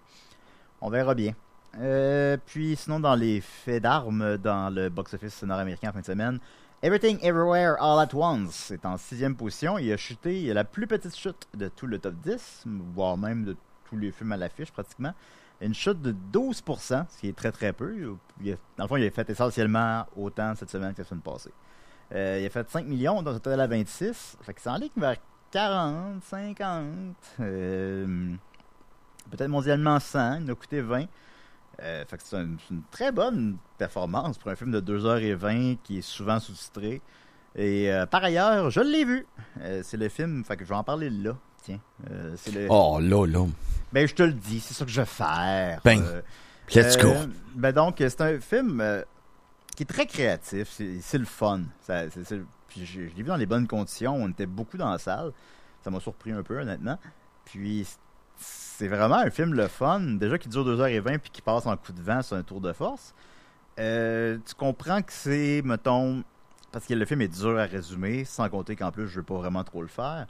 On verra bien. Euh, puis sinon, dans les faits d'armes dans le box-office nord-américain en fin de semaine, Everything Everywhere All At Once est en sixième position. Il a chuté, il a la plus petite chute de tout le top 10, voire même de tous les films à l'affiche pratiquement. Une chute de 12%, ce qui est très très peu. Il a- dans le fond, il a fait essentiellement autant cette semaine que la semaine passée. Euh, il a fait 5 millions, donc total à 26. Fait que c'est en ligne vers 40, 50. euh, Peut-être mondialement 100. Il a coûté 20. Euh, fait que c'est une, très bonne performance pour un film de 2h20 qui est souvent sous-titré. Et euh, par ailleurs, je l'ai vu. Euh, c'est le film, fait que je vais en parler là. Tiens, c'est le. Oh, là, là. Ben je te le dis, c'est ça que je vais faire. Ben, Let's go. ben donc, c'est un film qui est très créatif. C'est le fun. Ça, puis je, je l'ai vu dans les bonnes conditions. On était beaucoup dans la salle. Ça m'a surpris un peu, honnêtement. Puis c'est vraiment un film le fun. Déjà qui dure 2h20 puis qui passe en coup de vent sur un tour de force. Euh, tu comprends que c'est, mettons, parce que le film est dur à résumer, sans compter qu'en plus je veux pas vraiment trop le faire.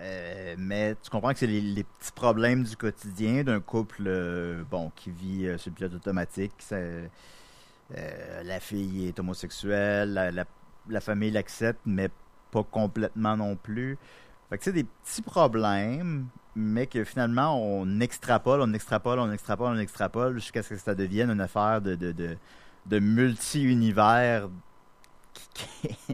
Euh, mais tu comprends que c'est les, petits problèmes du quotidien d'un couple euh, bon qui vit sur le pilote automatique. La fille est homosexuelle, la, la- la famille l'accepte, mais pas complètement non plus. Fait que c'est des petits problèmes, mais que finalement on extrapole, on extrapole, on extrapole, on extrapole jusqu'à ce que ça devienne une affaire de, de, de, multi-univers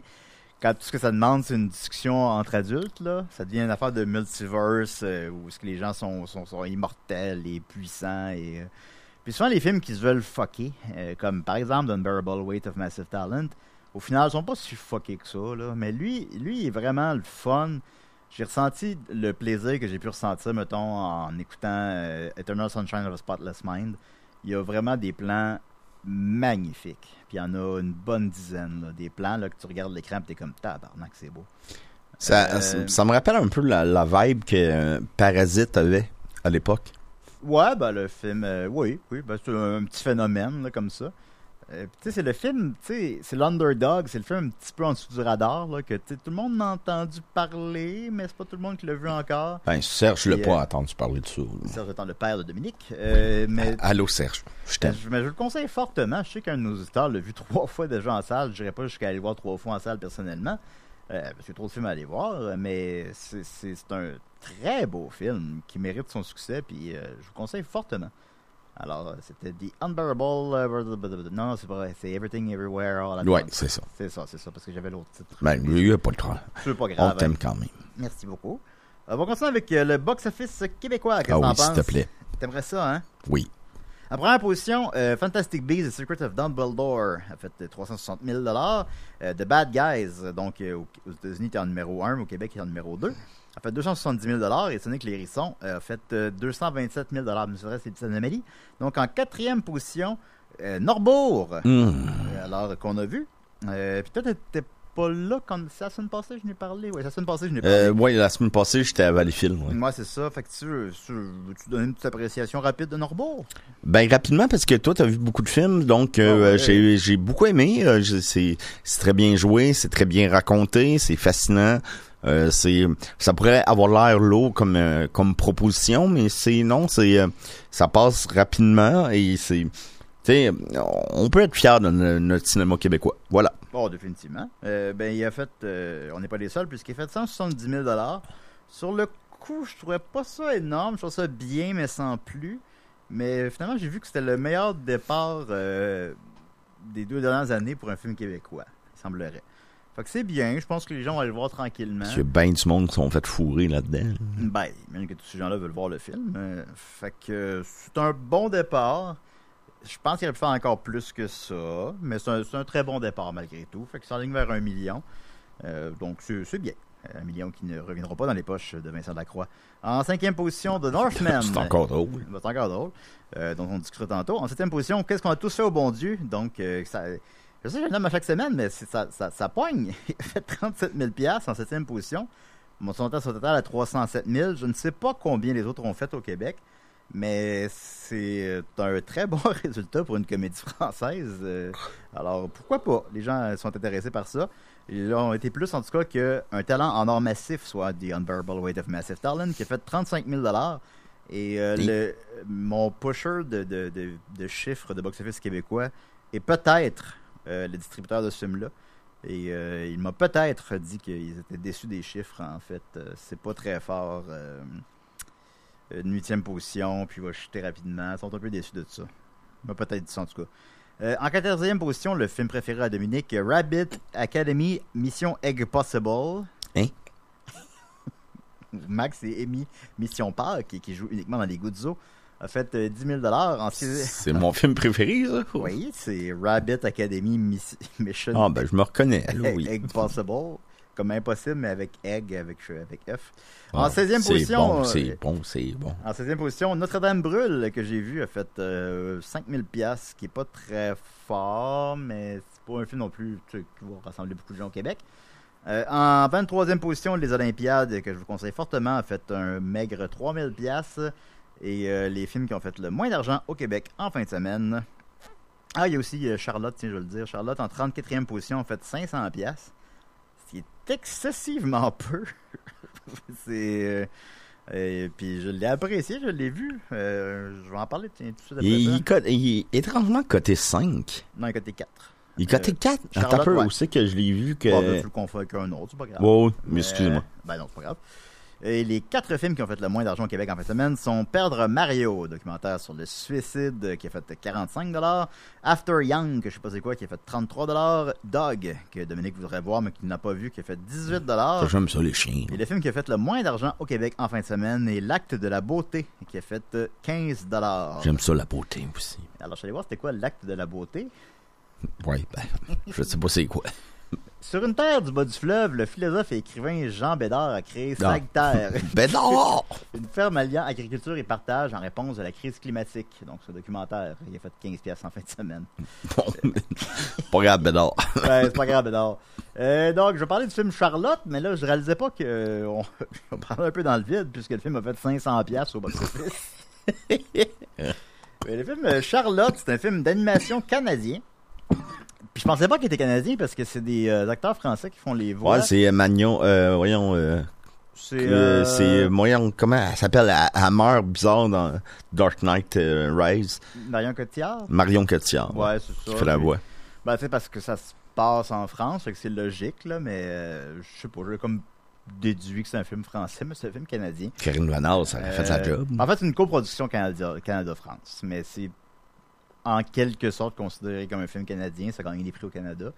quand tout ce que ça demande, c'est une discussion entre adultes, là, ça devient une affaire de multiverse euh, où est-ce que les gens sont, sont, sont immortels et puissants. Et, euh, Puis souvent, les films qui se veulent fucker, euh, comme par exemple The Unbearable Weight of Massive Talent, au final, sont pas si fuckés que ça. Là. Mais lui, lui, il est vraiment le fun. J'ai ressenti le plaisir que j'ai pu ressentir, mettons, en écoutant euh, Eternal Sunshine of a Spotless Mind. Il y a vraiment des plans magnifiques. Puis il y en a une bonne dizaine. là. Des plans là, que tu regardes l'écran et t'es comme tabarnak, c'est beau. Ça, Euh, ça- me rappelle un peu la, la vibe que euh, Parasite avait à l'époque. Ouais, ben le film, euh, oui, oui, ben, c'est un, petit phénomène là, comme ça. Euh, puis, tu sais, c'est le film, tu sais, c'est l'underdog, c'est le film un petit peu en dessous du radar, là, que tout le monde a entendu parler, mais c'est pas tout le monde qui l'a vu encore. Ben, Serge, Puis, pas euh, entendu parler de ça. Serge étant le père de Dominique. Euh, mais, Allô, Serge. Je t'aime. mais je le conseille fortement. Je sais qu'un de nos auditeurs l'a vu trois fois déjà en salle. Je n'irai pas jusqu'à aller le voir trois fois en salle personnellement. Euh, parce qu'il y a trop de films à aller voir. Mais c'est- un très beau film qui mérite son succès. Puis je vous conseille fortement. Alors, euh, c'était The Unbearable. non, c'est pas vrai. C'est Everything Everywhere All at Ouais, c'est ça. C'est ça, c'est ça. Parce que j'avais l'autre titre. Ben, lui, il a pas le temps. C'est pas On grave. t'aime hein. quand même. Merci beaucoup. Euh, on va continuer avec euh, le box-office québécois. Qu'est-ce Ah que oui, s'il te plaît. T'aimerais ça, hein? Oui. En première position, euh, Fantastic Beasts, The Secret of Dumbledore a fait euh, 360 000 euh, The Bad Guys, donc aux aux États-Unis, était en numéro 1, au Québec, il est en numéro 2. A fait 270 000 et Sonic l'Hérisson a fait euh, 227 000 Mais c'est vrai, c'est une petite anomalie. Donc, en quatrième position, euh, Norbourg, Hmm. euh, alors qu'on a vu. Euh, Puis toi, t'étais pas là quand c'est la semaine passée, je n'ai parlé? C'est la semaine passée, je n'ai parlé. Euh, ouais, la semaine passée, j'étais à Valleyfield. ouais. Moi, c'est ça. Fait que tu veux, tu donner une petite appréciation rapide de Norbourg? Ben rapidement parce que toi t'as vu beaucoup de films donc euh, ouais. j'ai beaucoup aimé euh, c'est très bien joué c'est très bien raconté c'est fascinant euh, c'est ça pourrait avoir l'air lourd comme euh, comme proposition mais c'est non c'est euh, ça passe rapidement et c'est on peut être fier de no- notre cinéma québécois voilà Bon, définitivement. Ben, il a fait, on n'est pas les seuls, puisqu'il a fait 170 000 Sur le coup, je trouvais pas ça énorme. Je trouvais ça bien, mais sans plus. Mais finalement, j'ai vu que c'était le meilleur départ des deux dernières années pour un film québécois, il semblerait. Fait que c'est bien. Je pense que les gens vont aller le voir tranquillement. il y a bien du monde qui sont fait fourrer là-dedans Ben, même que tous ces gens-là veulent voir le film. Euh, fait que c'est un bon départ. Je pense qu'il aurait pu faire encore plus que ça, mais c'est un, très bon départ malgré tout. Fait que c'est en ligne vers un million. Euh, donc c'est bien. Un million qui ne reviendra pas dans les poches de Vincent Lacroix. En cinquième position, The Northman. c'est encore drôle C'est encore drôle. Euh, dont on discutera tantôt. En septième position, qu'est-ce qu'on a tous fait au bon Dieu? Donc, euh, ça, je sais que je le nomme à chaque semaine, mais ça, ça, ça pogne. Il a fait 37 000 en septième position. Mon son total, à 307 000. Je ne sais pas combien les autres ont fait au Québec, mais c'est un très bon résultat pour une comédie française. Euh, alors, pourquoi pas? Les gens sont intéressés par ça. Ils ont été plus, en tout cas, qu'un talent en or massif, soit The Unbearable Weight of Massive Talent, qui a fait 35 000 Et euh, Oui. le, mon pusher de, de, de, de chiffres de box-office québécois est peut-être euh, le distributeur de ce film-là. Et euh, il m'a peut-être dit qu'ils étaient déçus des chiffres, en fait. Euh, c'est pas très fort. Une huitième position, puis il va chuter rapidement. Ils sont un peu déçus de ça. Il m'a peut-être dit ça, en tout cas. En quatorzième position, le film préféré à Dominique, Rabbit Academy Mission Egg Possible. Hein? Max et Amy Mission Park, qui, qui joue uniquement dans les Guzzo, a fait euh, 10 000 en c'est mon film préféré ça. Oui, c'est Rabbit Academy Miss- Mission. Ah ben je me reconnais. Egg, oui. Egg Possible. Comme impossible, mais avec Egg, avec, avec F. Ah, en 16e c'est position, bon euh, c'est bon c'est bon. en 16e position, Notre-Dame brûle, que j'ai vu, a fait euh, 5000 pièces qui est pas très fort, mais c'est pas un film non plus tu sais, qui va rassembler beaucoup de gens au Québec. Euh, en 23e position, Les Olympiades, que je vous conseille fortement, a fait un maigre 3000 pièces et euh, les films qui ont fait le moins d'argent au Québec en fin de semaine. Ah, il y a aussi euh, Charlotte, tiens, je vais le dire. Charlotte, en 34e position, a fait 500 pièces ce qui est excessivement peu. c'est... euh, et puis je l'ai apprécié, je l'ai vu. Je vais en parler tiens, tout de suite après il, il est étrangement coté 5 Non, il est coté 4. Il est coté Euh, 4. Charlotte, Attends un peu ouais. aussi que je l'ai vu que. Ben, tu le confonds avec un autre, c'est pas grave. Ouais, mais Mais- excuse-moi. Ben non, c'est pas grave. Et les quatre films qui ont fait le moins d'argent au Québec en fin de semaine sont Perdre Mario, documentaire sur le suicide euh, qui a fait 45 After Young, que je sais pas c'est quoi, qui a fait 33 Dog, que Dominique voudrait voir mais qu'il n'a pas vu, qui a fait 18 J'aime ça les chiens. Et le film qui a fait le moins d'argent au Québec en fin de semaine est L'acte de la beauté, qui a fait euh, 15 J'aime ça la beauté aussi. Alors, je suis allé voir c'était quoi L'acte de la beauté? Ouais, ben, je sais pas c'est quoi. Sur une terre du bas du fleuve, le philosophe et écrivain Jean Bédard a créé Ah. Sagterre, non! une ferme alliant agriculture et partage en réponse à la crise climatique. Donc, ce documentaire, il a fait 15 pièces en fin de semaine. Bon, pas grave, non. Ouais, c'est pas grave, Bédard. Euh, donc, je vais parler du film Charlotte, mais là, je réalisais pas que euh, on, on parlait un peu dans le vide, puisque le film a fait 500 pièces au box-office. Mais le film euh, Charlotte, c'est un film d'animation canadien. Puis je pensais pas qu'il était canadien parce que c'est des euh, acteurs français qui font les voix. Ouais, c'est Magnon, euh, voyons, euh, c'est euh, euh, c'est, voyons, comment elle s'appelle? Elle, meurt bizarre dans Dark Knight euh, Rise. Marion Cotillard? Marion Cotillard. Ouais, c'est ça. Qui fait la voix. Ben, tu sais, parce que ça se passe en France, fait que c'est logique, là, mais euh, je sais pas, j'ai comme déduit que c'est un film français, mais c'est un film canadien. Karine Vanal, ça aurait fait Euh, job. En fait, c'est une coproduction Canada- Canada-France, mais c'est en quelque sorte considéré comme un film canadien. Ça a gagné des prix au Canada.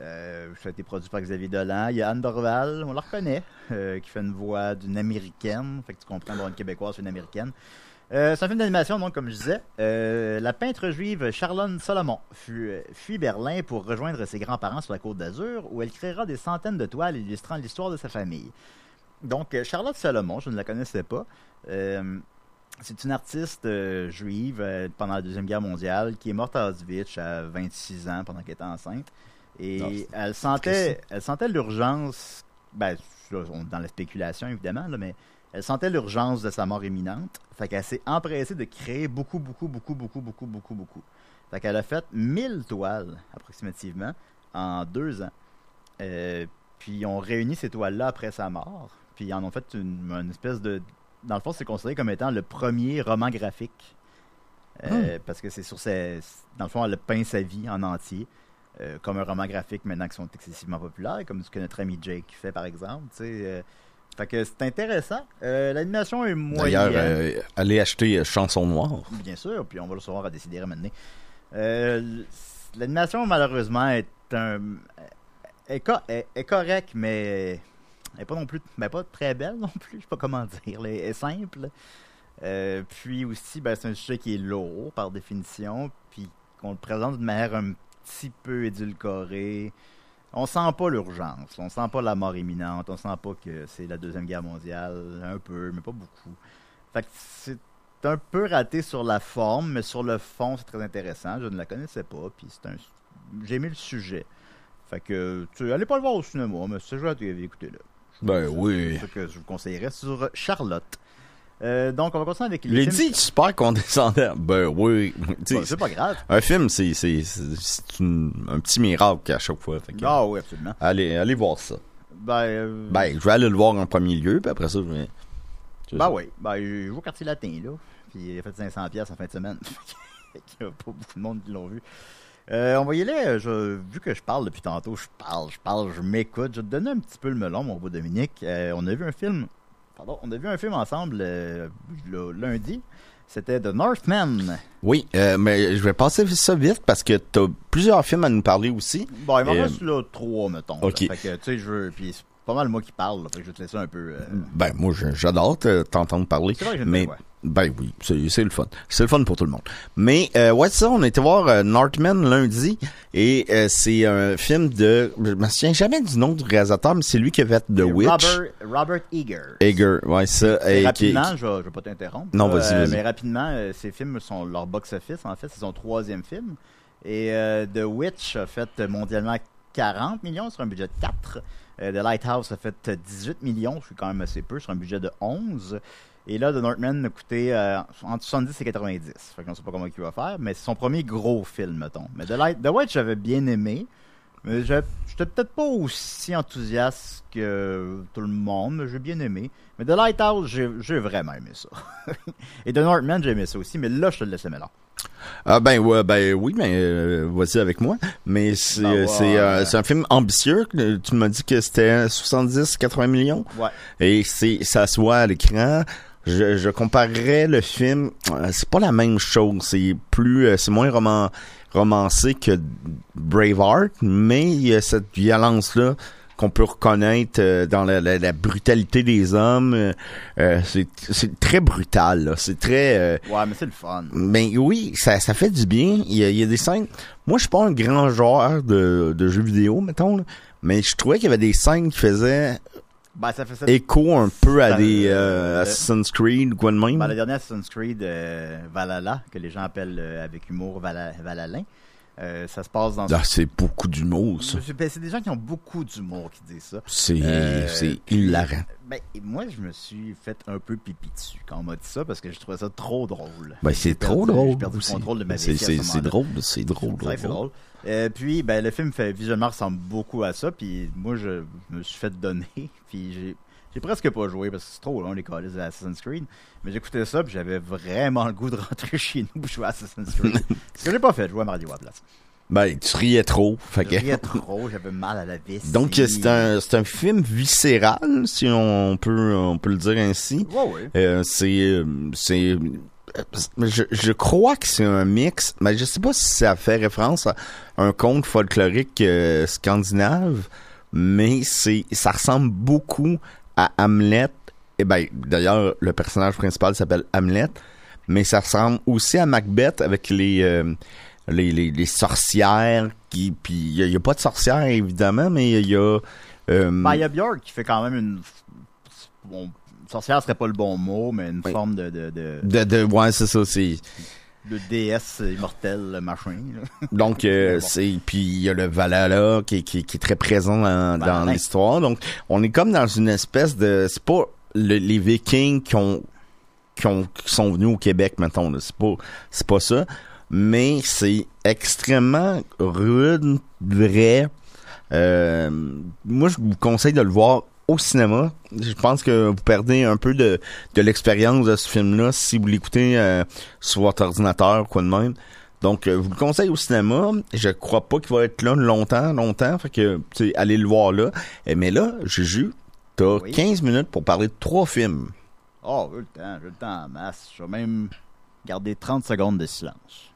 Euh, ça a été produit par Xavier Dolan. Il y a Anne Dorval, on la reconnaît, euh, qui fait une voix d'une américaine. Fait que tu comprends, bon, une québécoise, c'est une américaine. Euh, c'est un film d'animation, donc, comme je disais. Euh, la peintre juive Charlone Solomon fuit Berlin pour rejoindre ses grands-parents sur la côte d'Azur, où elle créera des centaines de toiles illustrant l'histoire de sa famille. Donc, Charlotte Salomon, je ne la connaissais pas. C'est une artiste euh, juive euh, pendant la Deuxième Guerre mondiale qui est morte à Auschwitz à 26 ans pendant qu'elle était enceinte. Et elle sentait, elle sentait l'urgence, ben, là, on est dans la spéculation évidemment, là, mais elle sentait l'urgence de sa mort imminente. Fait qu'elle s'est empressée de créer beaucoup, beaucoup, beaucoup, beaucoup, beaucoup, beaucoup, beaucoup. Fait qu'elle a fait 1000 toiles approximativement en deux ans. Euh, puis ils ont réuni ces toiles-là après sa mort. Puis ils en ont fait une, une espèce de. Dans le fond, c'est considéré comme étant le premier roman graphique. Euh, Parce que c'est sur ses. Dans le fond, elle a peint sa vie en entier. euh, comme un roman graphique maintenant qui sont excessivement populaires, comme ce que notre ami Jake fait par exemple. euh. fait que c'est intéressant. Euh, L'animation est D'ailleurs, moyenne. euh, allez acheter Chanson Noire. Bien sûr, puis on va le savoir à décider à maintenant. L'animation, malheureusement, est un. est, co- est- est correcte, mais. Elle pas non plus. Mais pas très belle non plus, je sais pas comment dire. Elle est, simple. Euh, puis aussi, ben, c'est un sujet qui est lourd par définition, puis qu'on le présente d'une manière un petit peu édulcorée. On sent pas l'urgence, on sent pas la mort imminente, on sent pas que c'est la Deuxième Guerre mondiale, un peu, mais pas beaucoup. Fait que c'est un peu raté sur la forme, mais sur le fond, c'est très intéressant. Je ne la connaissais pas, puis c'est un... J'ai aimé le sujet. Fait que, tu allez pas le voir au cinéma, mais c'est joué à TV, écoutez-le. Ben oui. C'est ce que je vous conseillerais sur Charlotte. Euh, donc, on va continuer avec Il les films- dit super condescendant. Ben oui. Bon, c'est pas grave. Un film, c'est un petit miracle à chaque fois. Que, Ah oui, absolument. allez, allez voir ça. Ben, euh, Ben, je vais aller le voir en premier lieu, puis après ça, je vais... je- ben oui. Ben, je joue au quartier latin, là. Puis il a fait 500$ piastres en fin de semaine. Fait qu'il y a pas beaucoup de monde qui l'ont vu. Euh, on va y aller. euh, je- vu que je parle depuis tantôt, je parle, je parle, je m'écoute. Je vais te donner un petit peu le melon, mon beau Dominique. Euh, on a vu un film. Pardon, on a vu un film ensemble euh, le- lundi. C'était The Northman. Oui, euh, mais je vais passer ça vite parce que t'as plusieurs films à nous parler aussi. Bon, il m'en reste là trois, mettons. là. ok. Fait que, tu sais, je veux. Puis c'est pas mal moi qui parle, là, fait que je vais te laisser un peu. Ben, moi, j'adore te- t'entendre parler. C'est vrai que mais. Ben oui, c'est le fun. C'est le fun pour tout le monde. Mais euh, ouais, c'est ça, on était voir euh, Northman lundi et euh, c'est un film de... Je me souviens jamais du nom du réalisateur, mais c'est lui qui a fait The Witch. Robert, Robert Eager. Eger, ouais, ça. et qui- rapidement, je, vais- je vais pas t'interrompre. Non, vas-y, euh, vas-y. Mais rapidement, euh, ces films sont leur box-office. En fait, c'est son troisième film. Et The Witch a fait mondialement 40 millions sur un budget de 4. Euh, The Lighthouse a fait euh, 18 millions, ce qui est quand même assez peu, sur un budget de 11. Et là, The Northman a coûté euh, entre 70 et 90. Fait qu'on sait pas comment il va faire, mais c'est son premier gros film, mettons. Mais The, Light, The Witch, j'avais bien aimé. Mais je j'étais peut-être pas aussi enthousiaste que tout le monde, mais j'ai bien aimé. Mais The Lighthouse, j'ai vraiment aimé ça. Et The Northman, j'ai aimé ça aussi, mais là, je te le laisse là. Ah ben ouais, ben oui, mais euh, vas-y avec moi. Mais c'est Ben ouais. c'est euh, un film ambitieux. Euh, Tu m'as dit que c'était 70-80 millions. Ouais. Et c'est ça se voit à l'écran. Je, je comparerais le film. euh, C'est pas la même chose. C'est plus, euh, c'est moins roman, romancé que Braveheart, mais il y a cette violence là qu'on peut reconnaître euh, dans la, la- la brutalité des hommes. Euh, euh, c'est très brutal. là. C'est très. euh, Ouais, mais c'est le fun. ben oui, ça, ça fait du bien. Il y, a, il y a des scènes. Moi, je suis pas un grand joueur de, de jeux vidéo, mettons, là, mais je trouvais qu'il y avait des scènes qui faisaient Ben, ça fait ça. écho un peu à Ça, des euh, euh, euh, Assassin's Creed ou quoi de même. Ben, la dernière Assassin's Creed, euh, Valhalla, que les gens appellent euh, avec humour Valalin, euh, ça se passe dans... Ah, c'est beaucoup d'humour, ça. Ben, c'est des gens qui ont beaucoup d'humour qui disent ça. C'est Euh, hilarant. Ben, moi, je me suis fait un peu pipi dessus quand on m'a dit ça parce que je trouvais ça trop drôle. Ben, c'est perdu- trop drôle. J'ai perdu le contrôle de ma à c'est- drôle, c'est drôle, drôle. drôle. Euh, puis, ben, le film fait visuellement ressemble beaucoup à ça. Puis, moi, je me suis fait donner. Puis, j'ai, j'ai presque pas joué parce que c'est trop long les colis de Assassin's Creed. Mais j'écoutais ça. Puis, j'avais vraiment le goût de rentrer chez nous pour jouer à Assassin's Creed. Ce que j'ai pas fait, jouer à Mario à la place. Ben, tu riais trop. Fait Je riais trop, j'avais mal à la vessie. Donc, c'est un, c'est un film viscéral, si on peut, on peut le dire ainsi. Ouais, ouais. Euh, c'est c'est euh, je, je crois que c'est un mix mais je sais pas si ça fait référence à un conte folklorique euh, scandinave mais c'est ça ressemble beaucoup à Hamlet et ben d'ailleurs le personnage principal s'appelle Hamlet mais ça ressemble aussi à Macbeth avec les euh, les, les, les sorcières qui puis il y, a- pas de sorcières évidemment mais il y a euh, Ben, il y a Björk qui fait quand même une. bon, sorcière serait pas le bon mot, mais une Oui. forme de, de, de, De, de, ouais, c'est ça, c'est... de déesse immortelle, machin. là. Donc, euh, c'est puis il y a le Valhalla qui, est- qui, qui est très présent dans, l'histoire. Donc, on est comme dans une espèce de, c'est pas le- les Vikings qui ont qui ont qui sont venus au Québec, mettons. C'est pas c'est pas ça, mais c'est extrêmement rude, vrai. Euh, moi, je vous conseille de le voir au cinéma. Je pense que vous perdez un peu de, de l'expérience de ce film-là si vous l'écoutez euh, sur votre ordinateur, quoi de même. Donc, euh, je vous le conseille au cinéma. Je crois pas qu'il va être là longtemps, longtemps. Fait que, tu sais, allez le voir là. Eh, Mais là, Juju, t'as Oui. 15 minutes pour parler de trois films. Oh, j'ai le temps, j'ai le temps en masse. Je vais même garder 30 secondes de silence.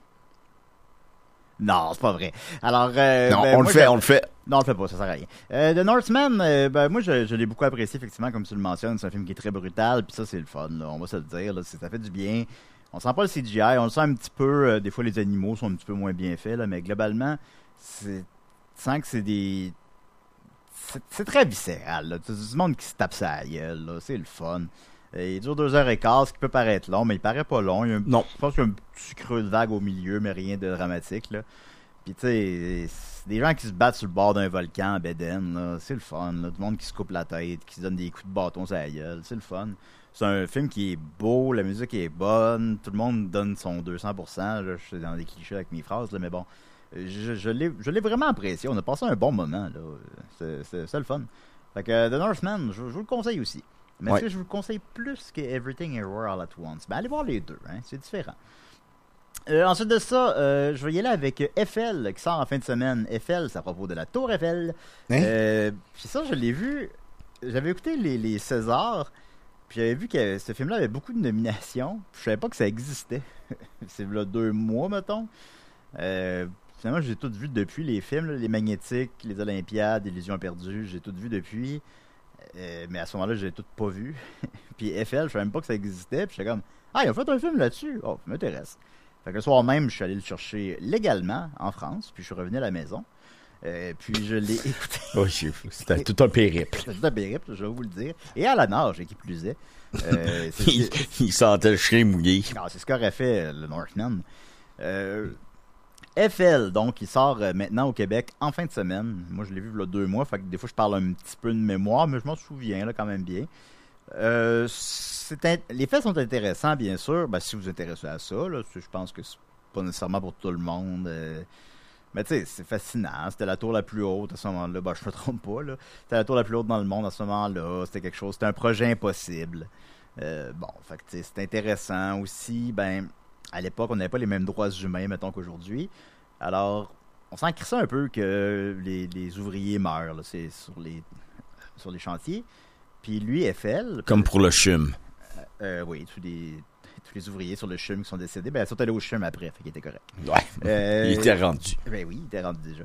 Non, c'est pas vrai. Alors, euh, non, ben, on le fait, on le fait. Non, on le fait pas, ça sert à rien. Euh, The Northman, euh, ben, moi, je, je l'ai beaucoup apprécié, effectivement, comme tu le mentionnes. C'est un film qui est très brutal, puis ça, c'est le fun, là. On va se le dire, là. Ça fait du bien. On sent pas le CGI, on le sent un petit peu. euh, des fois, les animaux sont un petit peu moins bien faits, là, mais globalement, c'est. Tu sens que c'est des. C'est très viscéral, là. C'est du monde qui se tape sa gueule, là. C'est le fun. Il dure deux heures et quart, ce qui peut paraître long, mais il paraît pas long. Il y a un- Non. Je pense qu'il y a un petit creux de vague au milieu, mais rien de dramatique, là. Puis tu sais, c'est des gens qui se battent sur le bord d'un volcan à Beden, c'est le fun. Là. Tout le monde qui se coupe la tête, qui se donne des coups de bâton sur la gueule, c'est le fun. C'est un film qui est beau, la musique est bonne, tout le monde donne son 200%. Là, je suis dans des clichés avec mes phrases, là, mais bon, je, je l'ai je l'ai vraiment apprécié. On a passé un bon moment, là. C'est- le fun. Fait que The Northman, je, je vous le conseille aussi. Mais Ouais. est-ce que je vous le conseille plus que Everything Everywhere All at Once? Ben, allez voir les deux, hein, c'est différent. Euh, ensuite de ça, euh, je vais y aller avec Eiffel qui sort en fin de semaine. Eiffel, c'est à propos de la Tour Eiffel. Hein? Euh, puis ça, je l'ai vu. J'avais écouté les, les Césars. Puis j'avais vu que ce film-là avait beaucoup de nominations. Puis je savais pas que ça existait. c'est là deux mois, mettons. Euh, finalement, j'ai tout vu depuis les films, là, les Magnétiques, les Olympiades, Illusions perdues. J'ai tout vu depuis. Mais à ce moment-là, j'ai tout pas vu. puis Eiffel, je savais même pas que ça existait. Puis j'étais comme, ah, ils ont fait un film là-dessus. Oh, ça m'intéresse. Fait que le soir même, je suis allé le chercher légalement en France, puis je suis revenu à la maison. Euh, puis je l'ai écouté. Oui, c'était tout un périple. C'est un périple, je vais vous le dire. Et à la nage, qui plus est. Euh, il, il sentait le chien mouillé. non, c'est ce qu'aurait fait euh, le Northman. Euh, FL, donc, il sort maintenant au Québec en fin de semaine. Moi, je l'ai vu il y a deux mois, fait que des fois, je parle un petit peu de mémoire, mais je m'en souviens là, quand même bien. Euh, les faits sont intéressants, bien sûr. Ben, si vous vous intéressez à ça, je pense que c'est pas nécessairement pour tout le monde. euh, mais tu sais, c'est fascinant. C'était la tour la plus haute à ce moment-là. Ben, je me trompe pas. C'était la tour la plus haute dans le monde à ce moment-là. C'était quelque chose. C'était un projet impossible. Euh, bon, c'est intéressant aussi. Ben, à l'époque, on n'avait pas les mêmes droits humains, mettons, qu'aujourd'hui. Alors, on s'en crissait un peu que les, ouvriers meurent, là, sur les chantiers. Puis Eiffel, Comme pour le chum. euh, oui, tous les, tous les ouvriers sur le CHUM qui sont décédés, ben, ils sont allés au CHUM après, fait qu'il était correct. Ouais. Euh, Il était rendu. ben oui, il était rendu déjà.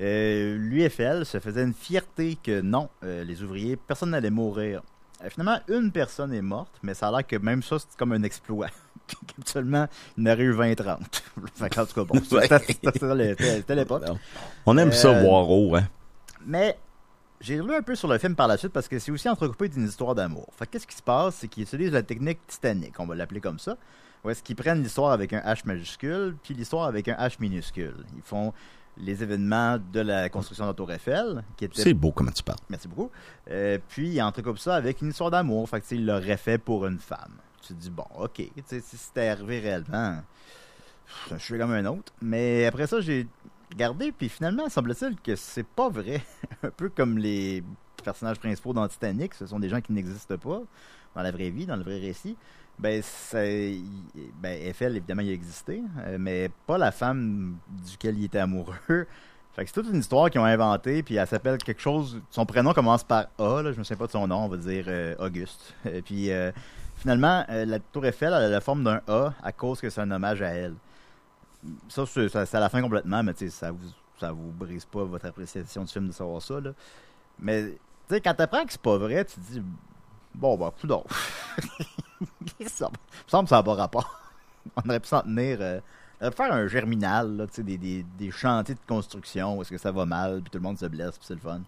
Euh, L'UFL se faisait une fierté que non, euh, les ouvriers, personne n'allait mourir. Euh, finalement, une personne est morte, mais ça a l'air que même ça, c'est comme un exploit. Actuellement, il y en aurait eu 20-30. fait qu'en tout cas, bon, c'était l'époque. On aime ça Euh, voir haut, hein. Mais j'ai lu un peu sur le film par la suite parce que c'est aussi entrecoupé d'une histoire d'amour. Fait que qu'est-ce qui se passe, c'est qu'ils utilisent la technique Titanic, on va l'appeler comme ça. Où est-ce qu'ils prennent l'histoire avec un H majuscule, puis l'histoire avec un H minuscule. Ils font les événements de la construction de la Tour Eiffel, qui était C'est beau comment tu parles. Merci beaucoup. Euh, puis il entrecoupe ça avec une histoire d'amour. Fait que tu sais, il l'aurait fait pour une femme. Tu te dis, bon, ok, tu sais, si c'était arrivé réellement, je suis comme un autre. Mais après ça, j'ai regardé, puis finalement, semble-t-il que c'est pas vrai. un peu comme les personnages principaux dans Titanic, ce sont des gens qui n'existent pas dans la vraie vie, dans le vrai récit. Ben, ben, Eiffel, évidemment, il a existé, euh, mais pas la femme duquel il était amoureux. Fait que c'est toute une histoire qu'ils ont inventée, puis elle s'appelle quelque chose. Son prénom commence par A, là, je ne sais pas de son nom, on va dire euh, Auguste. Et puis euh, finalement, la Tour Eiffel elle a la forme d'un A à cause que c'est un hommage à elle. Ça, c'est à la fin complètement, mais ça vous, ça vous brise pas votre appréciation du film de savoir ça. Là. Mais tu sais, quand t'apprends que c'est pas vrai, tu dis bon, bah, coudonc. ça me semble que ça n'a pas rapport. On aurait pu s'en tenir. euh, on aurait pu faire un germinal, là, des, des, des chantiers de construction où est-ce que ça va mal, puis tout le monde se blesse, puis c'est le fun.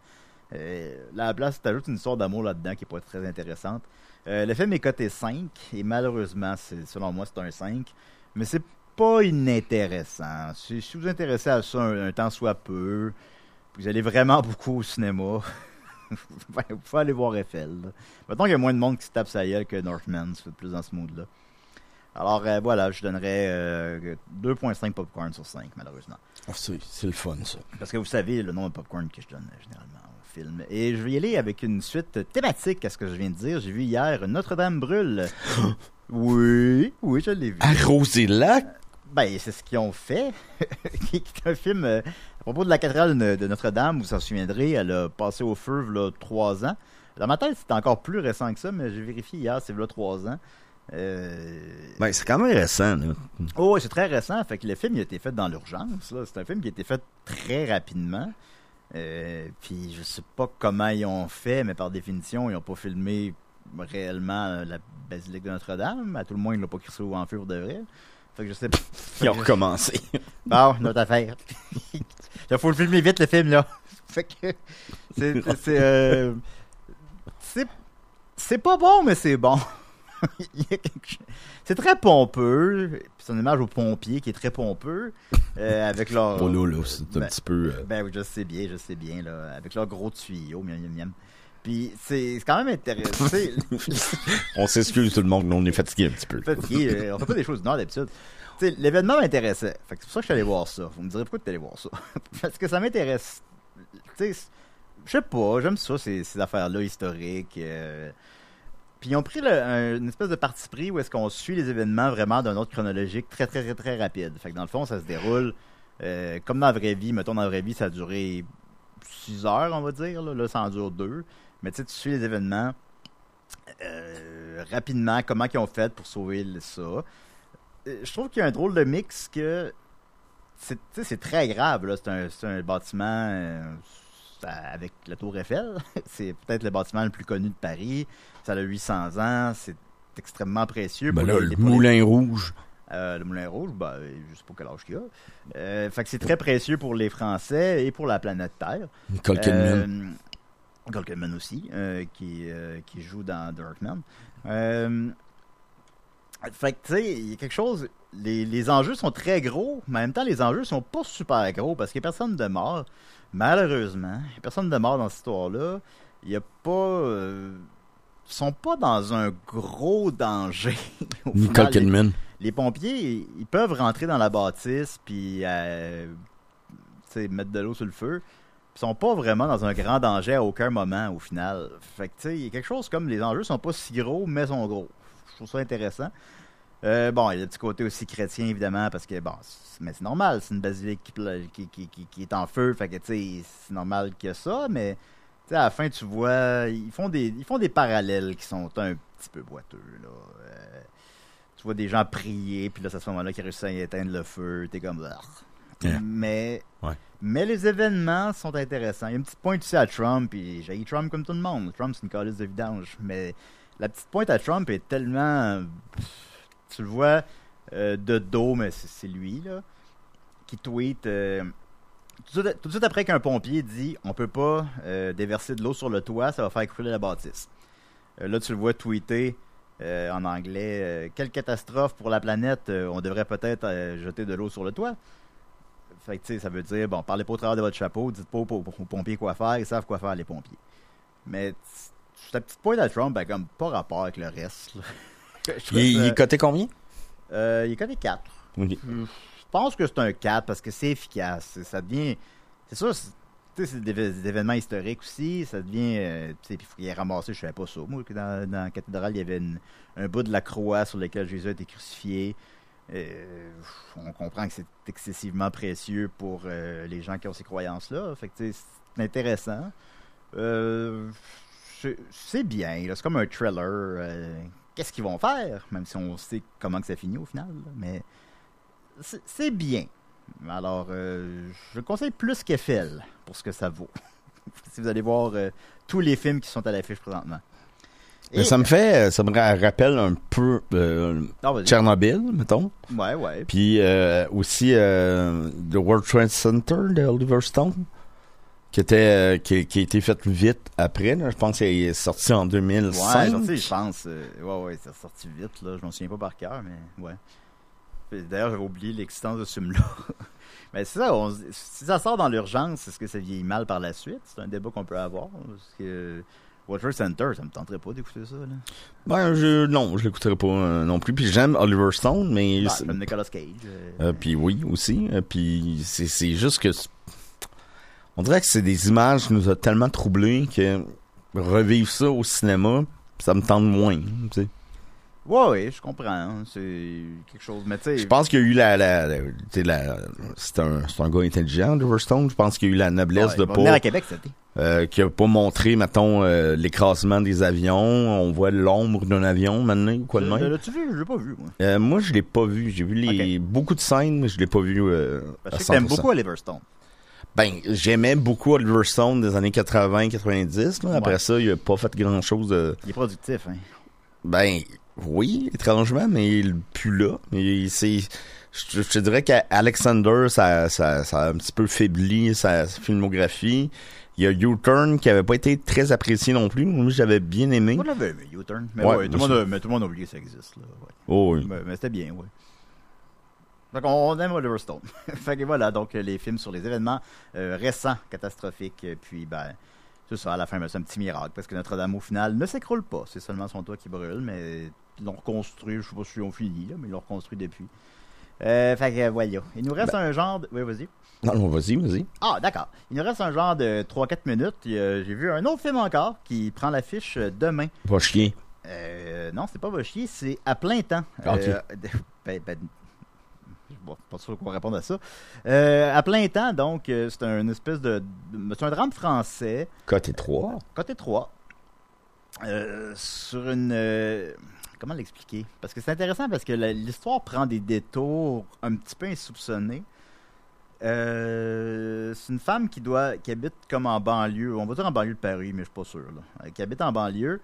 Euh, la place, t'ajoutes une histoire d'amour là-dedans qui est pas très intéressante. Euh, le film est coté 5, et malheureusement, selon moi, c'est un 5. Mais c'est pas inintéressant. Si, si vous vous intéressez à ça un, un temps soit peu, vous allez vraiment beaucoup au cinéma, vous pouvez aller voir Eiffel. Mettons qu'il y a moins de monde qui se tape sa gueule que Northman, c'est plus dans ce mood-là. Alors euh, voilà, je donnerais euh, 2.5 popcorn sur 5, malheureusement. Ah, c'est c'est le fun, ça. Parce que vous savez le nombre de popcorn que je donne euh, généralement au film. Et je vais y aller avec une suite thématique à ce que je viens de dire. J'ai vu hier Notre-Dame brûle. oui, oui, je l'ai vu. Arrosez-la! Ben, c'est ce qu'ils ont fait. qui est un film euh, à propos de la cathédrale de Notre-Dame, vous vous en souviendrez, elle a passé au feu il y a trois ans. Dans ma tête, c'était encore plus récent que ça, mais j'ai vérifié hier, c'est a trois ans. Euh, Ben, c'est quand même récent, là. Oh, c'est très récent. Fait que le film il a été fait dans l'urgence. là. C'est un film qui a été fait très rapidement. Euh, puis je sais pas comment ils ont fait, mais par définition, ils ont pas filmé réellement euh, la basilique de Notre-Dame. À tout le moins, ils l'ont pas crissé en feu pour de vrai. Fait que je sais. Ils ont recommencé. Bon, notre affaire. Il faut le filmer vite, le film, là. Fait que. C'est. C'est. euh, c'est- c'est pas bon, mais c'est bon. C'est très pompeux. C'est une image aux pompiers qui est très pompeux. euh, avec leur. Nous, là, c'est un Ben- petit peu... euh, Ben oui, je sais bien, je sais bien, là. Avec leur gros tuyau, miam, miam, miam. Puis c'est c'est quand même intéressant. On s'excuse tout le monde, nous, on est fatigué un petit peu. fatigué, euh, on fait pas des choses du Nord d'habitude. L'événement m'intéressait. C'est pour ça que je suis allé voir ça. Vous me direz pourquoi tu es allé voir ça. Parce que ça m'intéresse. Je sais pas, j'aime ça, ces, ces affaires-là historiques. euh. Puis ils ont pris le- un- une espèce de parti pris où est-ce qu'on suit les événements vraiment d'un ordre chronologique très, très, très, très rapide. Fait que dans le fond, ça se déroule euh, comme dans la vraie vie. Mettons, dans la vraie vie, ça a duré 6 heures, on va dire. Là, là ça en dure 2. Mais tu sais, tu suis les événements euh, rapidement, comment ils ont fait pour sauver ça. Euh, Je trouve qu'il y a un drôle de mix que c'est très grave. là. C'est un, bâtiment euh, avec la Tour Eiffel. c'est peut-être le bâtiment le plus connu de Paris. Ça a 800 ans. C'est extrêmement précieux. Ben pour là, les- le les- Moulin Rouge. euh, le Moulin Rouge, ben, je sais pas quel âge qu'il a. Euh, fait que c'est très précieux pour les Français et pour la planète Terre. Nicole. Euh, Kidman aussi, euh, qui, euh, qui joue dans Darkman. Euh, fait que, tu sais, il y a quelque chose. Les, les enjeux sont très gros, mais en même temps, les enjeux sont pas super gros parce qu'il n'y a personne de mort. Malheureusement, il n'y a personne de mort dans cette histoire-là. Il n'y a pas. sont pas dans un gros danger. Nicole les- pompiers, ils peuvent rentrer dans la bâtisse puis euh, mettre de l'eau sur le feu. Sont pas vraiment dans un grand danger à aucun moment au final. Fait que tu quelque chose comme les enjeux sont pas si gros mais sont gros. Je trouve ça intéressant. Euh, bon, il y a le petit côté aussi chrétien évidemment parce que bon, mais c'est normal, c'est une basilique qui, est en feu, fait que tu c'est normal a ça, mais tu à la fin tu vois, ils font des ils font des parallèles qui sont un petit peu boiteux là. Euh, tu vois des gens prier, puis là, c'est à ce moment-là qu'ils réussissent à éteindre le feu. T'es comme. Yeah. Mais. Ouais. Mais les événements sont intéressants. Il y a une petite pointe aussi à Trump, puis j'ai Trump comme tout le monde. Trump, c'est une calice de vidange. Mais la petite pointe à Trump est tellement. Tu le vois euh, de dos, mais c'est lui, là, qui tweet. euh, tout, de suite, après qu'un pompier dit on peut pas euh, déverser de l'eau sur le toit, ça va faire couler la bâtisse. Euh, là, tu le vois tweeter euh, en anglais Quelle catastrophe pour la planète, on devrait peut-être jeter de l'eau sur le toit. Fait que, tu sais, ça veut dire, bon, parlez pas au travers de votre chapeau, dites pas aux, pompiers quoi faire, ils savent quoi faire, les pompiers. Mais t- la petite pointe à Trump, ben, comme pas rapport avec le reste. trouve Il, est coté combien? euh, il est coté 4. Ok. Je pense que c'est un 4 parce que c'est efficace. C'est- Ça devient. C'est sûr, c'est- tu sais, c'est des, des événements historiques aussi. Ça devient. euh, tu sais, puis il ait ramassé, je savais pas ça. Moi, que dans, dans la cathédrale, il y avait une- un bout de la croix sur lequel Jésus a été crucifié. Euh, on comprend que c'est excessivement précieux pour euh, les gens qui ont ces croyances-là. Fait que, c'est intéressant. Euh, c'est- bien. C'est comme un thriller. Qu'est-ce qu'ils vont faire? Même si on sait comment que ça finit au final. Mais c'est bien. Alors, je le conseille plus qu'Eiffel pour ce que ça vaut. si vous allez voir tous les films qui sont à l'affiche présentement. Ça me fait, ça me ra- rappelle un peu euh, Ah. Tchernobyl, mettons. Ouais, ouais. Puis euh, aussi euh, The World Trade Center de Oliver Stone, qui était euh, qui, qui a été fait vite après. là. Je pense qu'il est sorti en Ouais, 2005. sorti, je pense. euh, ouais, ouais, c'est sorti vite, là. Je m'en souviens pas par cœur, mais ouais. D'ailleurs, j'avais oublié l'existence de ce film-là. mais c'est ça, on si ça sort dans l'urgence, est-ce que ça vieillit mal par la suite? C'est un débat qu'on peut avoir. Parce que Water Center, ça me tenterait pas d'écouter ça, là. Ben, je, non, je l'écouterai pas euh, non plus. Puis j'aime Oliver Stone, mais Ah, c'est- comme Nicolas Cage. euh, Euh, puis oui aussi. Puis c'est c'est juste que on dirait que c'est des images qui nous a tellement troublés que revivre ça au cinéma, ça me tente moins. tu sais. Ouais, ouais, je comprends. hein, C'est quelque chose. Mais tu sais. Je pense qu'il y a eu la, la, la- tu sais, la- c'est un, c'est un gars intelligent, Oliver Stone. Je pense qu'il y a eu la noblesse ouais, de pas, à Québec cet été. euh, qui a pas montré, mettons, euh, l'écrasement des avions. On voit l'ombre d'un avion maintenant ou quoi de même. L'as-tu vu? Je l'ai pas vu, moi. Euh, moi, je l'ai pas vu. J'ai vu les beaucoup de scènes, mais je l'ai pas vu. Euh, Parce à que t'aimes 100%. beaucoup Oliver Stone. Ben, j'aimais beaucoup Oliver Stone des années 80-90. là. Après ça, il a pas fait grand-chose de... Il est productif, hein. Ben, oui, étrangement, mais il plus là. Mais c'est... Je, je te dirais qu'Alexander, ça, ça, ça a un petit peu faibli sa filmographie. Il y a U-Turn qui avait pas été très apprécié non plus. Moi, j'avais bien aimé. Moi, je l'avais aimé, U-Turn. Mais, Ouais, ouais, tout monde a, mais tout le monde a oublié que ça existe, là. Ouais. Oh, oui. Mais, mais c'était bien, oui. Donc, on aime Oliver Stone. fait que voilà, donc, les films sur les événements euh, récents, catastrophiques. Puis, ben, c'est ça, à la fin, ben, c'est un petit miracle, parce que Notre-Dame, au final, ne s'écroule pas. C'est seulement son toit qui brûle, mais ils l'ont reconstruit, je sais pas si ils ont fini, là, mais ils l'ont reconstruit depuis. Euh, fait que, voilà. Il nous reste Ben un genre de... Oui, vas-y. Non, non, vas-y, vas-y. Ah, d'accord. Il nous reste un genre de 3-4 minutes. Euh, J'ai vu un autre film encore qui prend l'affiche euh, demain. Va chier. Euh, non, c'est pas va chier, c'est à plein temps. Ok. Euh, ben, ben, je suis pas sûr qu'on répondre à ça. Euh, à plein temps, donc, euh, c'est un espèce de. de- C'est un drame français, Côté 3. côté 3, euh, sur une. Comment l'expliquer? Parce que c'est intéressant parce que l'histoire prend des détours un petit peu insoupçonnés. Euh, c'est une femme qui doit qui habite comme en banlieue, on va dire en banlieue de Paris, mais je suis pas sûr. Là. Euh, Qui habite en banlieue,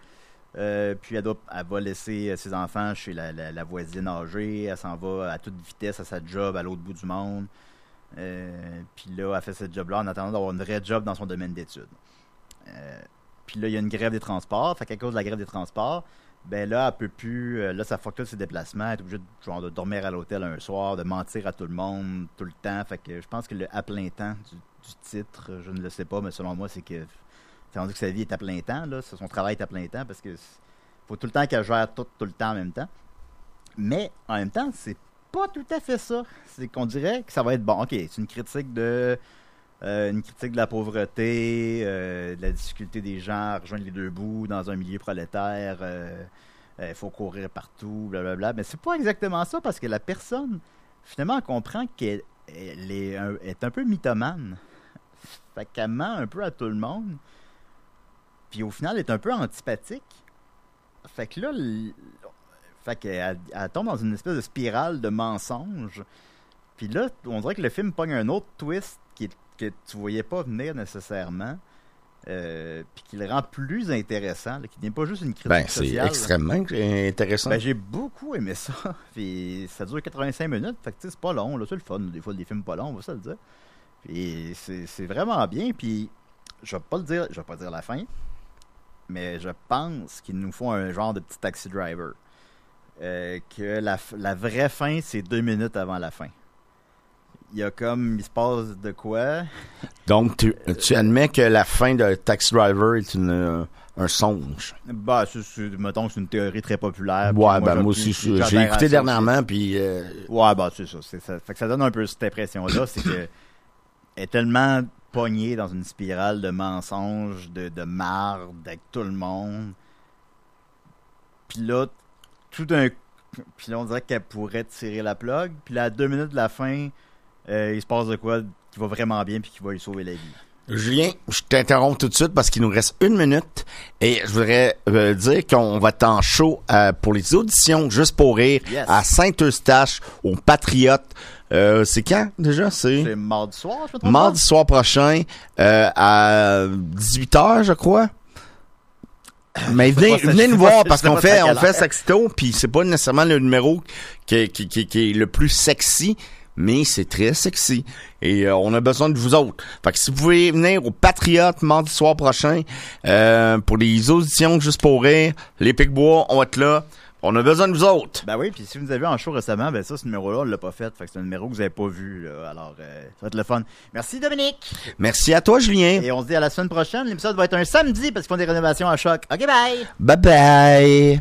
euh, puis elle, va laisser ses enfants chez la, voisine âgée, elle s'en va à toute vitesse à sa job à l'autre bout du monde. Puis là, elle fait ce job-là en attendant d'avoir une vraie job dans son domaine d'études. Puis là, il y a une grève des transports, fait qu'à cause de la grève des transports, ben là, elle peut plus. euh, là, ça fuck tout ses déplacements. Elle est obligée de, dormir à l'hôtel un soir, de mentir à tout le monde tout le temps. Fait que je pense que le à plein temps du, titre, je ne le sais pas, mais selon moi, c'est que. C'est rendu que sa vie est à plein temps, là. Son travail est à plein temps parce que faut tout le temps qu'elle gère tout, tout le temps en même temps. Mais en même temps, c'est pas tout à fait ça. C'est qu'on dirait que ça va être bon. Ok, c'est une critique de. Euh, une critique de la pauvreté, euh, de la difficulté des gens à rejoindre les deux bouts dans un milieu prolétaire. Il faut courir partout, blablabla. Mais c'est pas exactement ça parce que la personne, finalement, comprend qu'elle elle est, un, peu mythomane. Fait qu'elle ment un peu à tout le monde. Puis au final, elle est un peu antipathique. Fait que là, fait qu'elle elle tombe dans une espèce de spirale de mensonges. Puis là, on dirait que le film pogne un autre twist qui est- que tu voyais pas venir nécessairement. euh, puis qui le rend plus intéressant, là, qui n'est pas juste une critique Ben, c'est extrêmement intéressant. Ben, j'ai beaucoup aimé ça. Puis ça dure 85 minutes. Fait que c'est pas long. là. C'est le fun. Des fois, des films pas longs, on va se le dire. Puis c'est vraiment bien. Puis je vais pas le dire, je vais pas dire la fin. Mais je pense qu'il nous faut un genre de petit taxi driver. Euh, que la, la vraie fin, c'est deux minutes avant la fin. Il y a comme, il se passe de quoi? Donc, tu, tu admets que la fin de Taxi Driver est une, euh, un songe. Bah, c'est, c'est- mettons que c'est une théorie très populaire. Ouais, ben je- moi aussi, j'ai écouté dernièrement, puis euh, Ouais, bah c'est ça, c'est ça. Fait que ça donne un peu cette impression-là, c'est que elle est tellement pognée dans une spirale de mensonges, de, de marde avec tout le monde. Puis là, tout d'un puis là, on dirait qu'elle pourrait tirer la plug. Puis là, à deux minutes de la fin, euh, il se passe de quoi qui va vraiment bien puis qui va lui sauver la vie. Julien, je t'interromps tout de suite parce qu'il nous reste une minute et je voudrais euh, dire qu'on va être en show euh, pour les auditions juste pour rire Yes. à Saint-Eustache au Patriote. Euh, c'est quand déjà? C'est mardi soir, je me mardi soir prochain à 18h, je crois. Mais venez, nous voir parce qu'on fait, on fait. Saxito, puis c'est pas nécessairement le numéro qui, qui, qui, qui est le plus sexy, mais c'est très sexy. Et euh, on a besoin de vous autres. Fait que si vous pouvez venir au Patriote mardi soir prochain euh, pour les auditions juste pour rire, les Picbois, on va être là. On a besoin de vous autres. Ben oui, puis si vous nous avez vu en show récemment, ben ça, ce numéro-là, on l'a pas fait. Fait que c'est un numéro que vous avez pas vu. là. Alors, euh, ça va être le fun. Merci Dominique. Merci à toi, Julien. Et on se dit à la semaine prochaine. L'épisode va être un samedi parce qu'ils font des rénovations à choc. OK, bye. Bye bye.